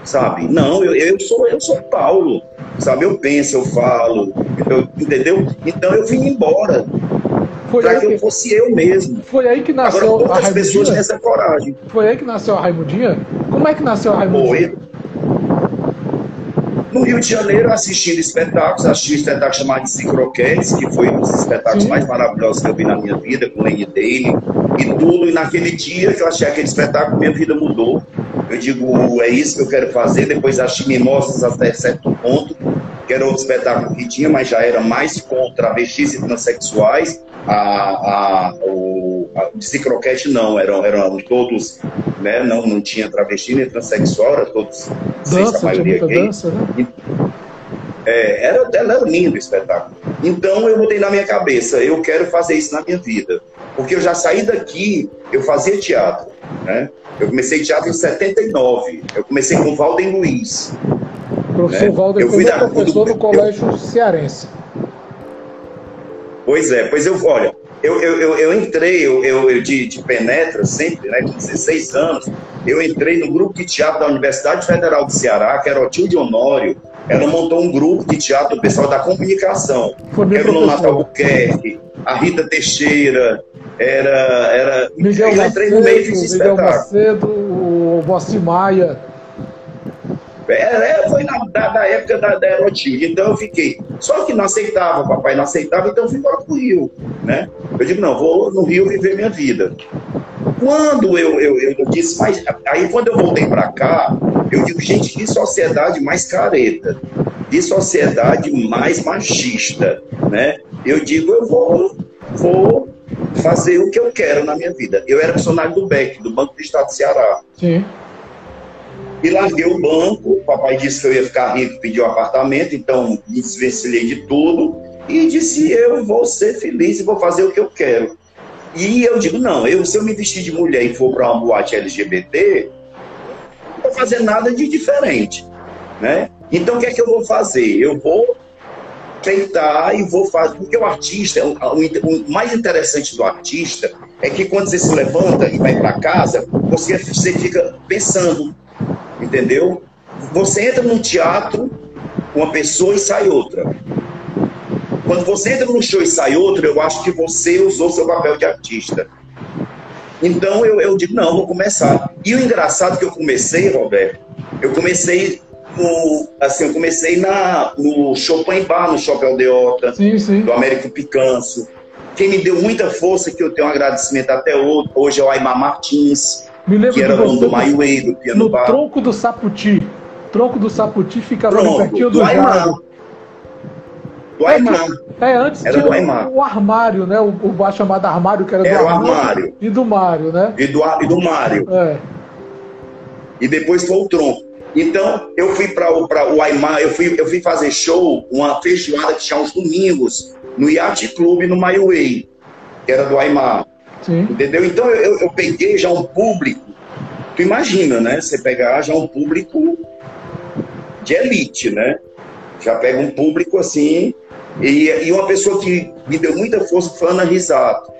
Sabe? Não, eu, eu sou eu sou Paulo. Sabe? Eu penso, eu falo, eu, entendeu? Então eu vim embora. Para que, que eu fosse eu mesmo. Foi aí que nasceu Agora, a Raimundinha? pessoas têm essa coragem. Foi aí que nasceu a Raimundinha? Como é que nasceu a Raimundinha? Foi no Rio de Janeiro, assistindo espetáculos, assisti um espetáculo chamado de Cicroquetes, que foi um dos espetáculos Sim. mais maravilhosos que eu vi na minha vida, com Lane Dale e tudo. E naquele dia que eu achei aquele espetáculo, minha vida mudou. Eu digo, é isso que eu quero fazer. Depois assisti Mimosas até certo ponto, que era outro espetáculo que tinha, mas já era mais com travestis e transexuais. A, a, o, a, de croquete não, eram, eram todos, né, não, não tinha travesti nem transexual, era todos, dança, a maioria gay. Dança, né? É, era, era lindo o espetáculo. Então eu mudei na minha cabeça, eu quero fazer isso na minha vida. Porque eu já saí daqui, eu fazia teatro, né? Eu comecei teatro em 79. Eu comecei com Valden Luiz. O professor né? Valden eu fui da, professor do, no colégio eu, cearense. Pois é, pois eu, olha, eu, eu, eu, eu entrei, eu, eu, de, de penetra sempre, né, com 16 anos, eu entrei no grupo de teatro da Universidade Federal do Ceará, que era o tio de Honório, ela montou um grupo de teatro do pessoal da comunicação, era o Nonato Albuquerque, a Rita Teixeira, era... era Miguel eu entrei Macedo, no meio desse Miguel espetáculo. Macedo, o Bossi Maia. É, é, foi na, da, da época da, da Erotilde. Então eu fiquei. Só que não aceitava, o papai não aceitava, então eu fui embora pro Rio. Né? Eu digo, não, vou no Rio viver minha vida. Quando eu, eu, eu disse, mas aí quando eu voltei para cá, eu digo, gente, que sociedade mais careta, que sociedade mais machista, né? Eu digo, eu vou, vou fazer o que eu quero na minha vida. Eu era funcionário do BEC, do Banco do Estado do Ceará. Sim. E larguei o banco, o papai disse que eu ia ficar rico, pediu um apartamento, então me desvencilhei de tudo e disse, eu vou ser feliz e vou fazer o que eu quero. E eu digo, não, eu, se eu me vestir de mulher e for para uma boate LGBT, não vou fazer nada de diferente, né? Então, o que é que eu vou fazer? Eu vou tentar e vou fazer. Porque o artista, o, o, mais interessante do artista é que quando você se levanta e vai para casa, você, você fica pensando, entendeu? Você entra num teatro, uma pessoa e sai outra. Quando você entra num show e sai outro, eu acho que você usou seu papel de artista. Então eu, eu digo, não, vou começar. E o engraçado é que eu comecei, Roberto, eu comecei no, assim, eu comecei na, no Chopin Bar, no Shopping Aldeota, sim, sim. do Américo Picanço. Quem me deu muita força, que eu tenho um agradecimento até hoje, hoje é o Aymar Martins, que era dono do My Way, do Piano no Bar. tronco do Saputi. Tronco do Saputi fica Pronto, pertinho do, do Aymar. Do Aymar. É, antes era tinha o, o, armário, né? O, o bar chamado armário, que era, era do o armário. E do Mário, né? E do, e do Mário. É. E depois foi o tronco. Então, eu fui para o, Aymar, eu fui, eu fui fazer show, uma feijoada que tinha uns domingos, no Yacht Club, no My Way, que era do Aymar. Sim. Entendeu? Então, eu, eu peguei já um público, tu imagina, né? Você pegar já um público de elite, né? Já pega um público assim e, e uma pessoa que me deu muita força foi Ana Risato,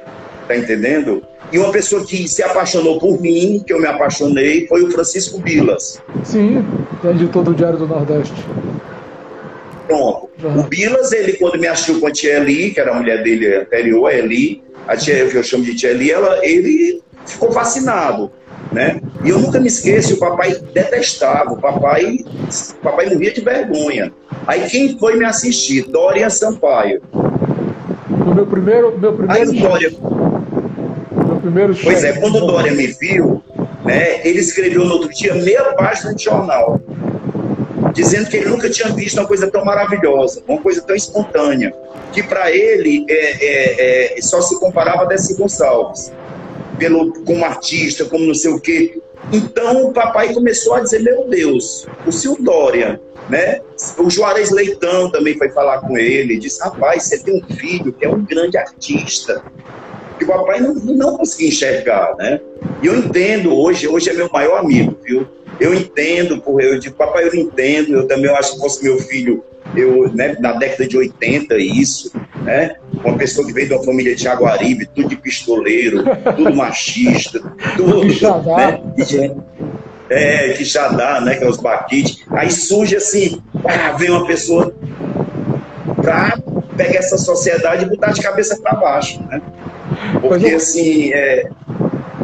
tá entendendo? E uma pessoa que se apaixonou por mim, que eu me apaixonei, foi o Francisco Bilas. Sim, é editor do Diário do Nordeste. Pronto. Uhum. O Bilas, ele quando me achou com a tia Eli, que era a mulher dele anterior, a Eli, a tia que eu chamo de tia Eli, ela, ele ficou fascinado. Né? E eu nunca me esqueço, o papai detestava, o papai, o papai morria de vergonha. Aí quem foi me assistir? Dorian Sampaio. No meu primeiro, meu primeiro Aí, Dória, meu primeiro Pois é, quando o Dória me viu, né, ele escreveu no outro dia meia página de jornal, dizendo que ele nunca tinha visto uma coisa tão maravilhosa, uma coisa tão espontânea, que para ele é, é, é, só se comparava a Desi Gonçalves pelo, como artista, como não sei o quê. Então o papai começou a dizer: Meu Deus, o Sil Dória, né? O Juarez Leitão também foi falar com ele, disse: Rapaz, você tem um filho que é um grande artista. Que o papai não, não conseguia enxergar, né? E eu entendo hoje, hoje é meu maior amigo, viu? Eu entendo, por eu digo, papai, eu entendo, eu também acho que fosse meu filho, eu, né, na década de 80, isso, né? Uma pessoa que veio de uma família de Jaguaribe, tudo de pistoleiro, tudo machista, tudo, né? É, que xadá, né? Que é os baquites. Aí surge assim, pá, vem uma pessoa pra pegar essa sociedade e botar de cabeça para baixo, né? Porque eu, assim, é...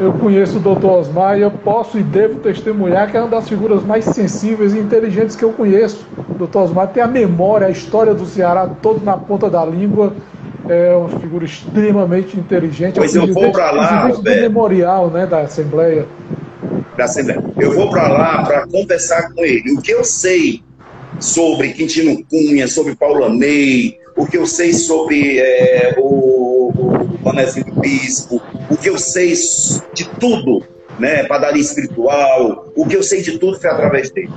Eu conheço o Dr. Osmar e eu posso e devo testemunhar que é uma das figuras mais sensíveis e inteligentes que eu conheço. O Dr. Osmar tem a memória, a história do Ceará todo na ponta da língua. É uma figura extremamente inteligente. Pois eu vou para lá, do memorial né, da Assembleia. Da Assembleia. Eu vou para lá para conversar com ele. O que eu sei sobre Quintino Cunha, sobre Paulo Ney, o que eu sei sobre é, o, o Manezinho do Bispo, o que eu sei de tudo, né, padaria espiritual, o que eu sei de tudo foi através dele,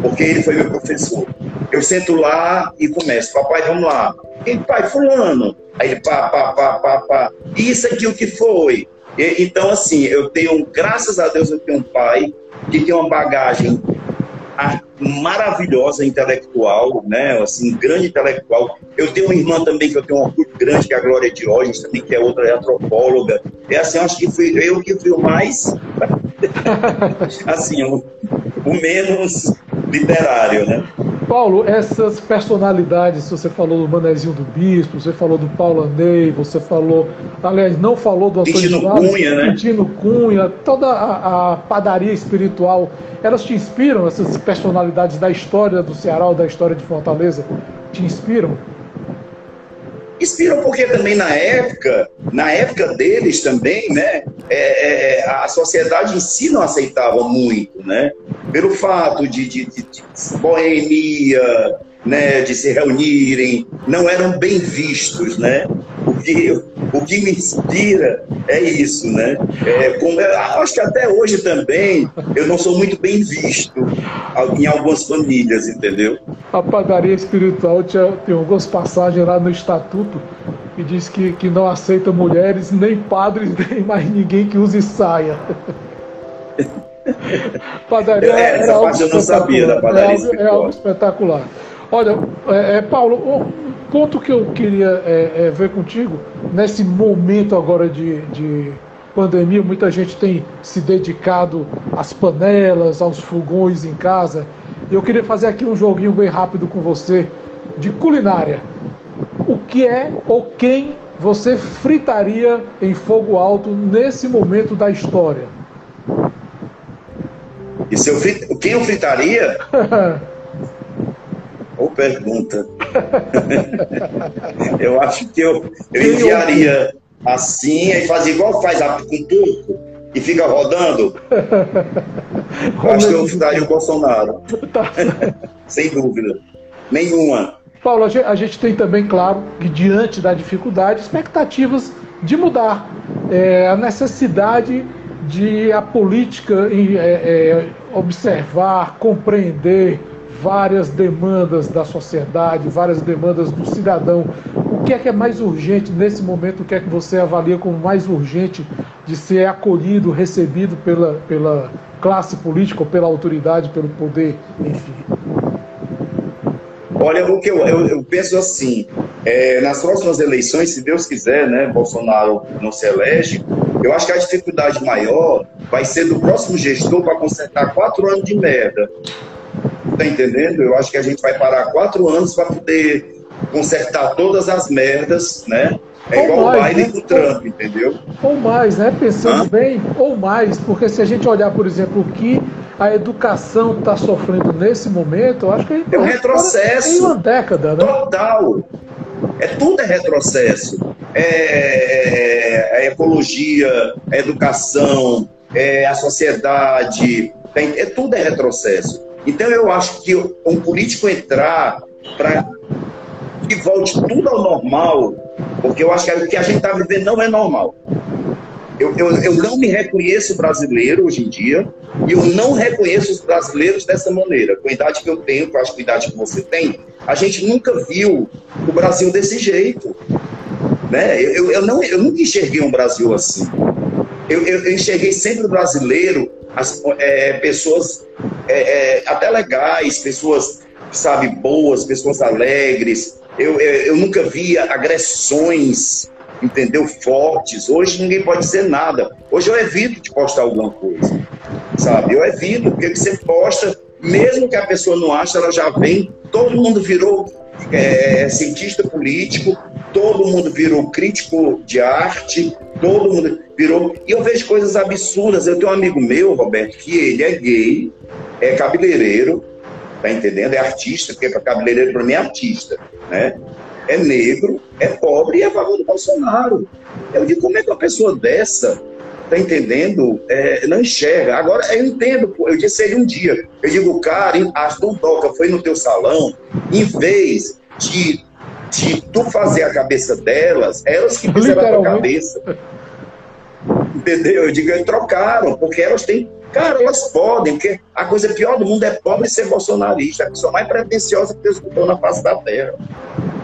porque ele foi meu professor. Eu sento lá e começo, papai, vamos lá. E pai, fulano. Aí ele, pá, pá, pá, pá, pá. Isso aqui o que foi? E, então, assim, eu tenho, graças a Deus, eu tenho um pai que tem uma bagagem maravilhosa intelectual, né? Assim, grande intelectual. Eu tenho uma irmã também que eu tenho um orgulho grande, que é a Glória Diógenes, também, que é outra antropóloga. É assim, acho que fui eu que fui o mais, *laughs* assim, o, o menos literário, né? Paulo, essas personalidades, você falou do Manezinho do Bispo, você falou do Paulo Andei, você falou, aliás, não falou do Antônio Quintino Cunha, né? Quintino Cunha, toda a, a, padaria espiritual, elas te inspiram, essas personalidades da história do Ceará ou da história de Fortaleza, te inspiram? Inspiram porque também na época, na época deles também, né, é, é, a sociedade em si não aceitava muito, né, pelo fato de, de, de, de boemia, né, de se reunirem, não eram bem vistos, né? O que, o que me inspira é isso, né? É, como, acho que até hoje também eu não sou muito bem visto em algumas famílias, entendeu? A padaria espiritual tinha, tem algumas passagens lá no estatuto que diz que, que não aceita mulheres, nem padres, *laughs* nem mais ninguém que use saia. *laughs* padaria é, essa parte eu não sabia da padaria é algo, é algo espetacular. Olha, é, é, Paulo, um ponto que eu queria é, é, ver contigo, nesse momento agora de, de pandemia, muita gente tem se dedicado às panelas, aos fogões em casa. Eu queria fazer aqui um joguinho bem rápido com você de culinária. O que é ou quem você fritaria em fogo alto nesse momento da história? E se eu frit... quem eu fritaria? *laughs* Ou pergunta. *laughs* eu acho que eu, eu enviaria assim e fazia igual faz com turco e fica rodando. Acho que eu daria o Bolsonaro. Tá. *laughs* Sem dúvida. Nenhuma. Paulo, a gente tem também, claro, que diante da dificuldade, expectativas de mudar. É, a necessidade de a política é, é, observar, compreender várias demandas da sociedade, várias demandas do cidadão. O que é que é mais urgente nesse momento? O que é que você avalia como mais urgente de ser acolhido, recebido pela, pela classe política, ou pela autoridade, pelo poder, enfim? Olha, o que eu, eu, eu penso assim, é, nas próximas eleições, se Deus quiser, né, Bolsonaro não se elege, eu acho que a dificuldade maior vai ser do próximo gestor para consertar quatro anos de merda. Tá entendendo? Eu acho que a gente vai parar quatro anos para poder consertar todas as merdas, né? É ou igual mais, o Biden né? com o Trump, entendeu? Ou mais, né? Pensando Hã? bem, ou mais, porque se a gente olhar, por exemplo, o que a educação está sofrendo nesse momento, eu acho que é um retrocesso. Em uma década, né? Total. É tudo é retrocesso. É, é, é ecologia, é educação, é a sociedade, é, tudo é retrocesso. Então eu acho que um político entrar para que volte tudo ao normal, porque eu acho que o que a gente está vivendo não é normal. Eu, eu, eu não me reconheço brasileiro hoje em dia e eu não reconheço os brasileiros dessa maneira. Com a idade que eu tenho, com a idade que você tem, a gente nunca viu o Brasil desse jeito. Né? Eu, eu, não, eu nunca enxerguei um Brasil assim. Eu, eu, eu enxerguei sempre o brasileiro, as, é, pessoas é, é, até legais, pessoas, sabe, boas, pessoas alegres. Eu, eu, eu nunca via agressões, entendeu? Fortes. Hoje ninguém pode dizer nada. Hoje eu evito de postar alguma coisa, sabe? Eu evito, porque você posta, mesmo que a pessoa não ache, ela já vem. Todo mundo virou é, cientista político, todo mundo virou crítico de arte, todo mundo virou. E eu vejo coisas absurdas. Eu tenho um amigo meu, Roberto, que ele é gay, é cabeleireiro, tá entendendo? É artista, porque cabeleireiro para mim é artista, né? É negro, é pobre e é a favor do Bolsonaro. Eu digo, como é que uma pessoa dessa, tá entendendo? É, não enxerga. Agora, eu entendo, eu disse ele um dia, eu digo, cara, Aston Doca foi no teu salão, em vez de, de tu fazer a cabeça delas, elas que fizeram a tua cabeça. Entendeu? Eu digo, eles trocaram, porque elas têm. Cara, elas podem, porque a coisa pior do mundo é pobre ser bolsonarista, a pessoa mais pretensiosa que Deus botou na face da terra.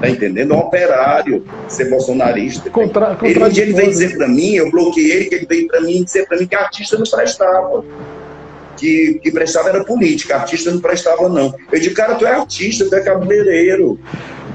Tá entendendo? Um operário ser bolsonarista. Contra, ele, um dia ele veio dizer para mim, eu bloqueei ele, que ele veio para mim dizer para mim que artista não prestava. Que, que prestava era política, artista não prestava, não. Eu disse, cara, tu é artista, tu é cabeleireiro.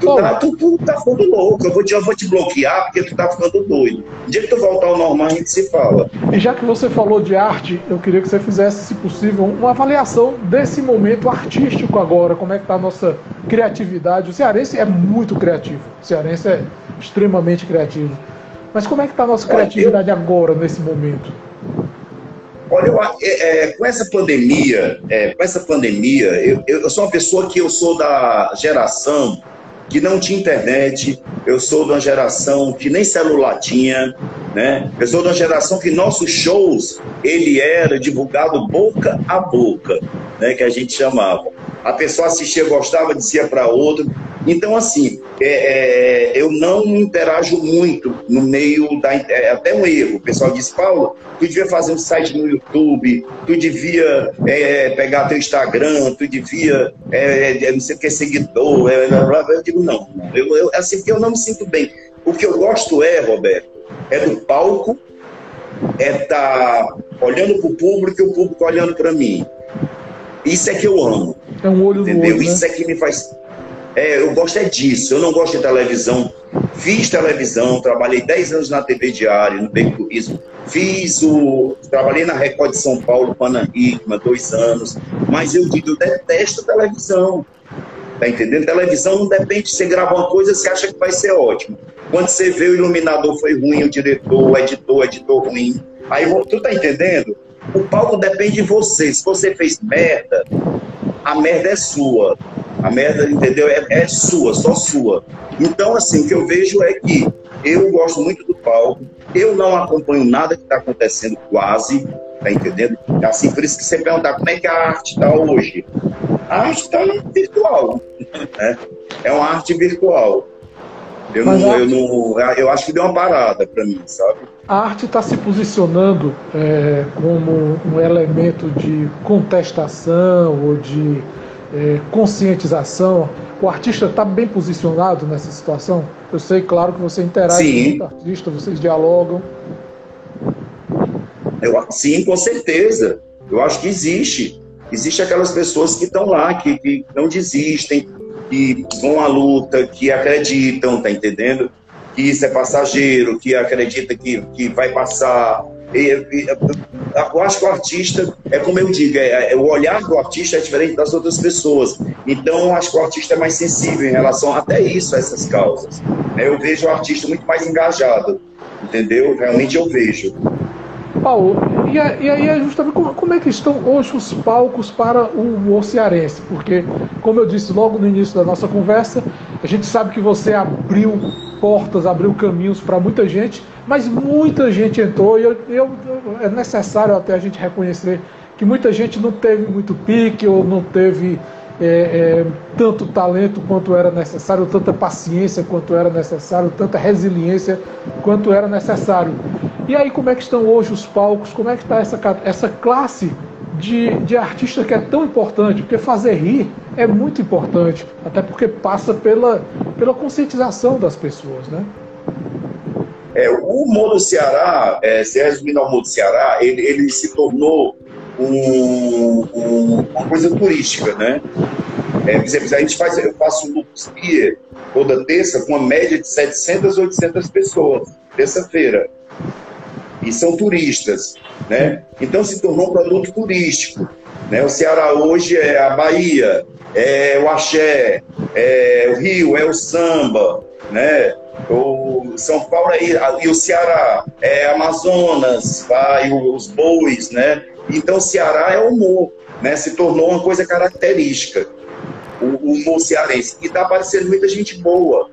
Tu, tá, tu, tu tá ficando louco, eu vou, te, eu vou te bloquear porque tu tá ficando doido. No dia que tu voltar ao normal, a gente se fala. E já que você falou de arte, eu queria que você fizesse, se possível, uma avaliação desse momento artístico agora, como é que tá a nossa criatividade. O cearense é muito criativo, o cearense é extremamente criativo. Mas como é que está a nossa criatividade eu... agora, nesse momento? Olha, eu, é, é, com essa pandemia, é, com essa pandemia, eu, eu, sou uma pessoa que eu sou da geração que não tinha internet, eu sou de uma geração que nem celular tinha, né? Eu sou de uma geração que nossos shows, ele era divulgado boca a boca, né? Que a gente chamava. A pessoa assistia, gostava, dizia para outro. Então, assim, é, é, eu não interajo muito no meio da. É até um erro. O pessoal diz, Paulo, tu devia fazer um site no YouTube, tu devia é, pegar teu Instagram, tu devia é, é não sei o que, seguidor. É, eu digo, não. Eu, eu, assim, eu não me sinto bem. O que eu gosto é, Roberto, é do palco, é estar tá olhando para o público e o público olhando para mim. Isso é que eu amo. É um olho entendeu? olho, né? Isso é que me faz é, eu gosto é disso. Eu não gosto de televisão. Fiz televisão, trabalhei 10 anos na TV Diário, no Beco Turismo. Fiz o. Trabalhei na Record de São Paulo com a Ana Hickman, dois anos. Mas eu digo, eu detesto televisão. Tá entendendo? Televisão não depende. Você grava uma coisa, você acha que vai ser ótimo. Quando você vê o iluminador foi ruim, o diretor, o editor, o editor ruim. Aí tu tá entendendo? O palco depende de você. Se você fez merda, a merda é sua. A merda, entendeu? É, é sua, só sua. Então, assim, o que eu vejo é que eu gosto muito do palco, eu não acompanho nada que está acontecendo quase, tá entendendo? Assim, por isso que você perguntar como é que a arte está hoje. A arte está virtual, né? É uma arte virtual. Eu, não, arte... eu, não, eu acho que deu uma parada para mim, sabe? A arte está se posicionando é, como um elemento de contestação ou de é, conscientização? O artista está bem posicionado nessa situação? Eu sei, claro, que você interage sim. com o artista, vocês dialogam. Eu, sim, com certeza. Eu acho que existe. Existe aquelas pessoas que estão lá, que, que não desistem, que vão à luta, que acreditam, tá entendendo? Que isso é passageiro, que acredita que, que vai passar, eu acho que o artista, é como eu digo, é, é, o olhar do artista é diferente das outras pessoas. Então, eu acho que o artista é mais sensível em relação até isso, a essas causas. Eu vejo o artista muito mais engajado, entendeu? Realmente eu vejo. Paulo, e, aí é justamente como, é que estão hoje os palcos para o, o cearense? Porque, como eu disse logo no início da nossa conversa, a gente sabe que você abriu portas, abriu caminhos para muita gente, mas muita gente entrou e eu, eu, é necessário até a gente reconhecer que muita gente não teve muito pique ou não teve é, é, tanto talento quanto era necessário, tanta paciência quanto era necessário, tanta resiliência quanto era necessário. E aí, como é que estão hoje os palcos? Como é que está essa, essa classe de, de artista que é tão importante? Porque fazer rir é muito importante, até porque passa pela, pela conscientização das pessoas, né? É, o humor do Ceará, é, se resumindo ao humor do Ceará, ele, ele se tornou um, um, uma coisa turística, né? É, por exemplo, a gente faz, eu faço um Lupus Pier toda terça com uma média de 700, 800 pessoas, terça-feira. E são turistas, né? Então se tornou um produto turístico. Né? O Ceará hoje é a Bahia, é o axé, é o Rio, é o samba, né? O São Paulo é, e o Ceará é Amazonas, vai os bois, né? Então, o Ceará é humor, né? Se tornou uma coisa característica, o, humor cearense. E está aparecendo muita gente boa,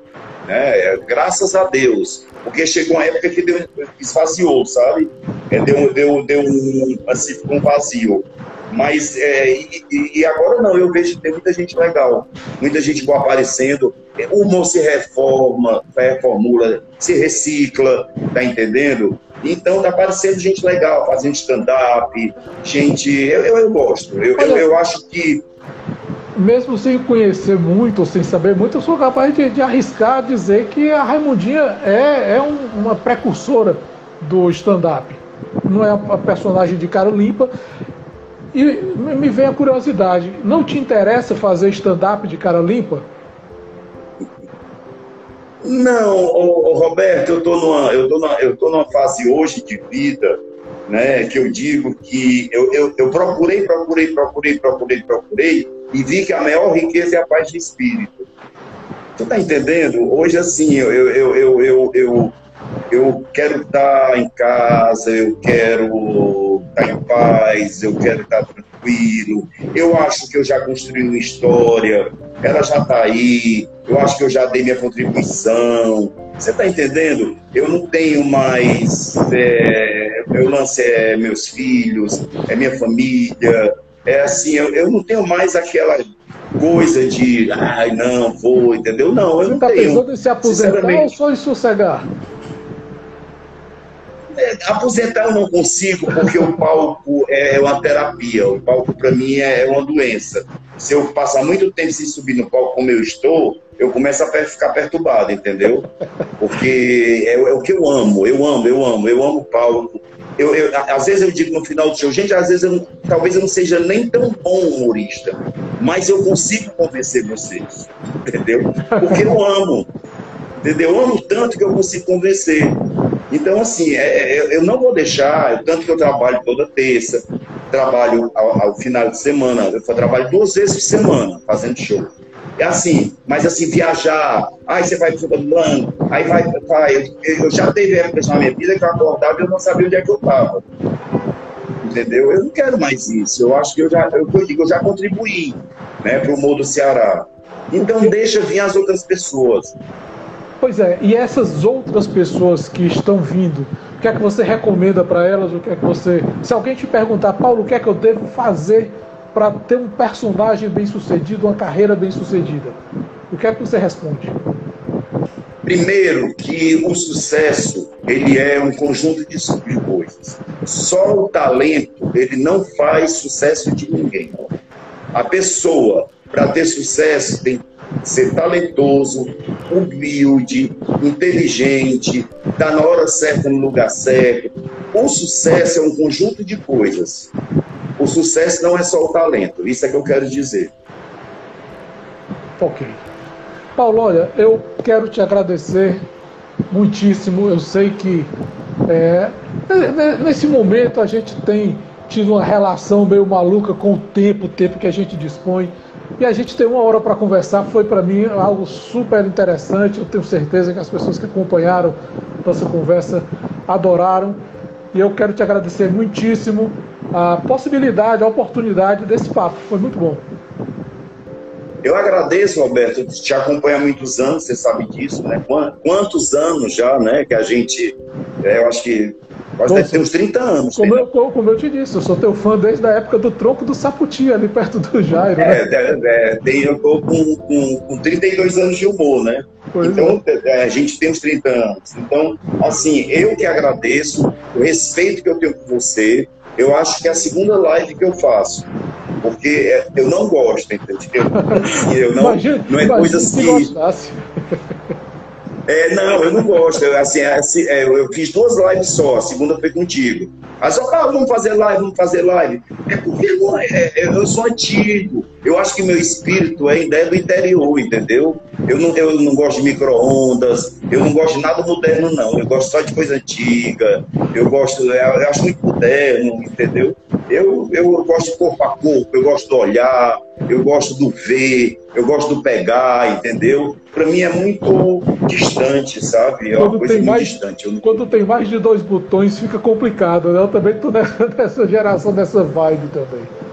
né? Graças a Deus. Porque chegou uma época que deu, esvaziou, sabe? É, deu, deu, deu um, assim, um vazio. Mas, é, e, e, agora não, eu vejo que tem muita gente legal, muita gente boa aparecendo. O humor se reforma, reformula, se recicla, tá entendendo? Então tá aparecendo gente legal, fazendo stand-up, gente. Eu, eu, eu gosto. Eu, eu, eu, acho que. Mesmo sem conhecer muito, sem saber muito, eu sou capaz de, de arriscar dizer que a Raimundinha é, é um, uma precursora do stand-up. Não é a personagem de cara limpa. E me vem a curiosidade: não te interessa fazer stand-up de cara limpa? Não, ô, ô, Roberto, eu estou numa, eu tô numa, eu tô numa fase hoje de vida, né, que eu digo que eu, eu, eu procurei, procurei, procurei, procurei, procurei, e vi que a maior riqueza é a paz de espírito. Tu tá entendendo? Hoje, assim, eu, eu, eu, eu, eu, eu quero estar em casa, eu quero estar em paz, eu quero estar tranquilo. Eu acho que eu já construí uma história, ela já está aí, eu acho que eu já dei minha contribuição. Você está entendendo? Eu não tenho mais. É, meu lance é meus filhos, é minha família. É assim, eu, eu não tenho mais aquela coisa de, ai, não, vou, entendeu? Não, eu não tá tenho. Você pensando em se aposentar ou só em sossegar? É, aposentar eu não consigo, porque o palco é uma terapia. O palco, para mim, é uma doença. Se eu passar muito tempo sem subir no palco como eu estou, eu começo a ficar perturbado, entendeu? Porque é, é o que eu amo, eu amo, eu amo, eu amo o palco. Eu, eu, às vezes eu digo no final do show, gente, às vezes eu, talvez eu não seja nem tão bom humorista, mas eu consigo convencer vocês, *laughs* entendeu? Porque eu amo, entendeu? Eu amo tanto que eu consigo convencer. Então, assim, é, é, eu não vou deixar, tanto que eu trabalho toda terça, trabalho ao, ao final de semana, eu trabalho duas vezes por semana fazendo show. É assim, mas assim, viajar, aí você vai para o aí vai, vai eu, eu já teve épocas na minha vida que eu acordava e eu não sabia onde é que eu estava. Entendeu? Eu não quero mais isso. Eu acho que eu já, eu, eu digo, eu já contribuí né, para o humor do Ceará. Então deixa vir as outras pessoas. Pois é, e essas outras pessoas que estão vindo, o que é que você recomenda para elas? O que é que você. Se alguém te perguntar, Paulo, o que é que eu devo fazer para ter um personagem bem sucedido, uma carreira bem sucedida? O que é que você responde? Primeiro, que o sucesso ele é um conjunto de coisas. Só o talento ele não faz sucesso de ninguém. A pessoa, para ter sucesso, tem ser talentoso, humilde, inteligente, estar tá na hora certa no lugar certo. O sucesso é um conjunto de coisas. O sucesso não é só o talento, isso é que eu quero dizer. Ok. Paulo, olha, eu quero te agradecer muitíssimo. Eu sei que é, nesse momento a gente tem tido uma relação meio maluca com o tempo, o tempo que a gente dispõe. E a gente tem uma hora para conversar, foi para mim algo super interessante. Eu tenho certeza que as pessoas que acompanharam nossa conversa adoraram. E eu quero te agradecer muitíssimo a possibilidade, a oportunidade desse papo. Foi muito bom. Eu agradeço, Roberto, te acompanho há muitos anos, você sabe disso, né? Quantos anos já, né, que a gente, é, eu acho que Quase deve ter uns 30 anos. Como eu, como eu te disse, eu sou teu fã desde a época do tronco do Saputi, ali perto do Jairo. Né? É, é, é eu tô com, com, com 32 anos de humor, né? Pois então, é. é. a gente tem uns 30 anos. Então, assim, eu que agradeço o respeito que eu tenho por você. Eu acho que é a segunda live que eu faço. Porque é, eu não gosto, entendeu? Eu não, *laughs* imagina, não é coisa assim. É, não, eu não gosto. Eu, assim, é, assim, é, eu fiz duas lives só, a segunda foi contigo. Aí só, ah, vamos fazer live, vamos fazer live. É porque é, é, eu sou antigo. Eu acho que meu espírito ainda é do interior, entendeu? Eu não, eu não gosto de micro-ondas, eu não gosto de nada moderno, não. Eu gosto só de coisa antiga, eu gosto, eu acho muito moderno, entendeu? Eu, eu gosto de corpo a corpo, eu gosto do olhar, eu gosto do ver, eu gosto do pegar, entendeu? Para mim é muito distante, sabe? É uma quando coisa muito mais, distante. Não... Quando tem mais de dois botões fica complicado, né? Eu também tô nessa *laughs* geração, dessa vibe também.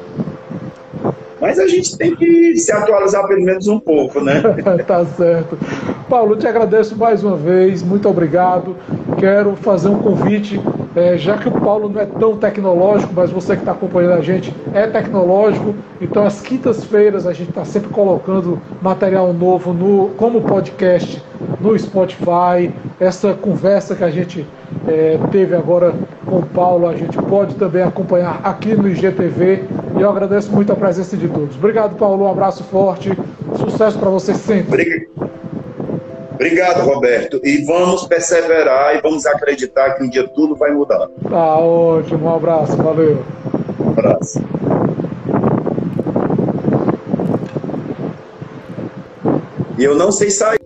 Mas a gente tem que se atualizar pelo menos um pouco, né? *laughs* tá certo. Paulo, te agradeço mais uma vez, muito obrigado. Quero fazer um convite, é, já que o Paulo não é tão tecnológico, mas você que está acompanhando a gente é tecnológico, então às quintas-feiras a gente está sempre colocando material novo no, como podcast no Spotify. Essa conversa que a gente é, teve agora com o Paulo, a gente pode também acompanhar aqui no IGTV. E eu agradeço muito a presença de todos. Obrigado, Paulo. Um abraço forte. Sucesso para você sempre. Obrigado, Roberto. E vamos perseverar e vamos acreditar que um dia tudo vai mudar. Tá ótimo. Um abraço. Valeu. Um abraço. E eu não sei sair.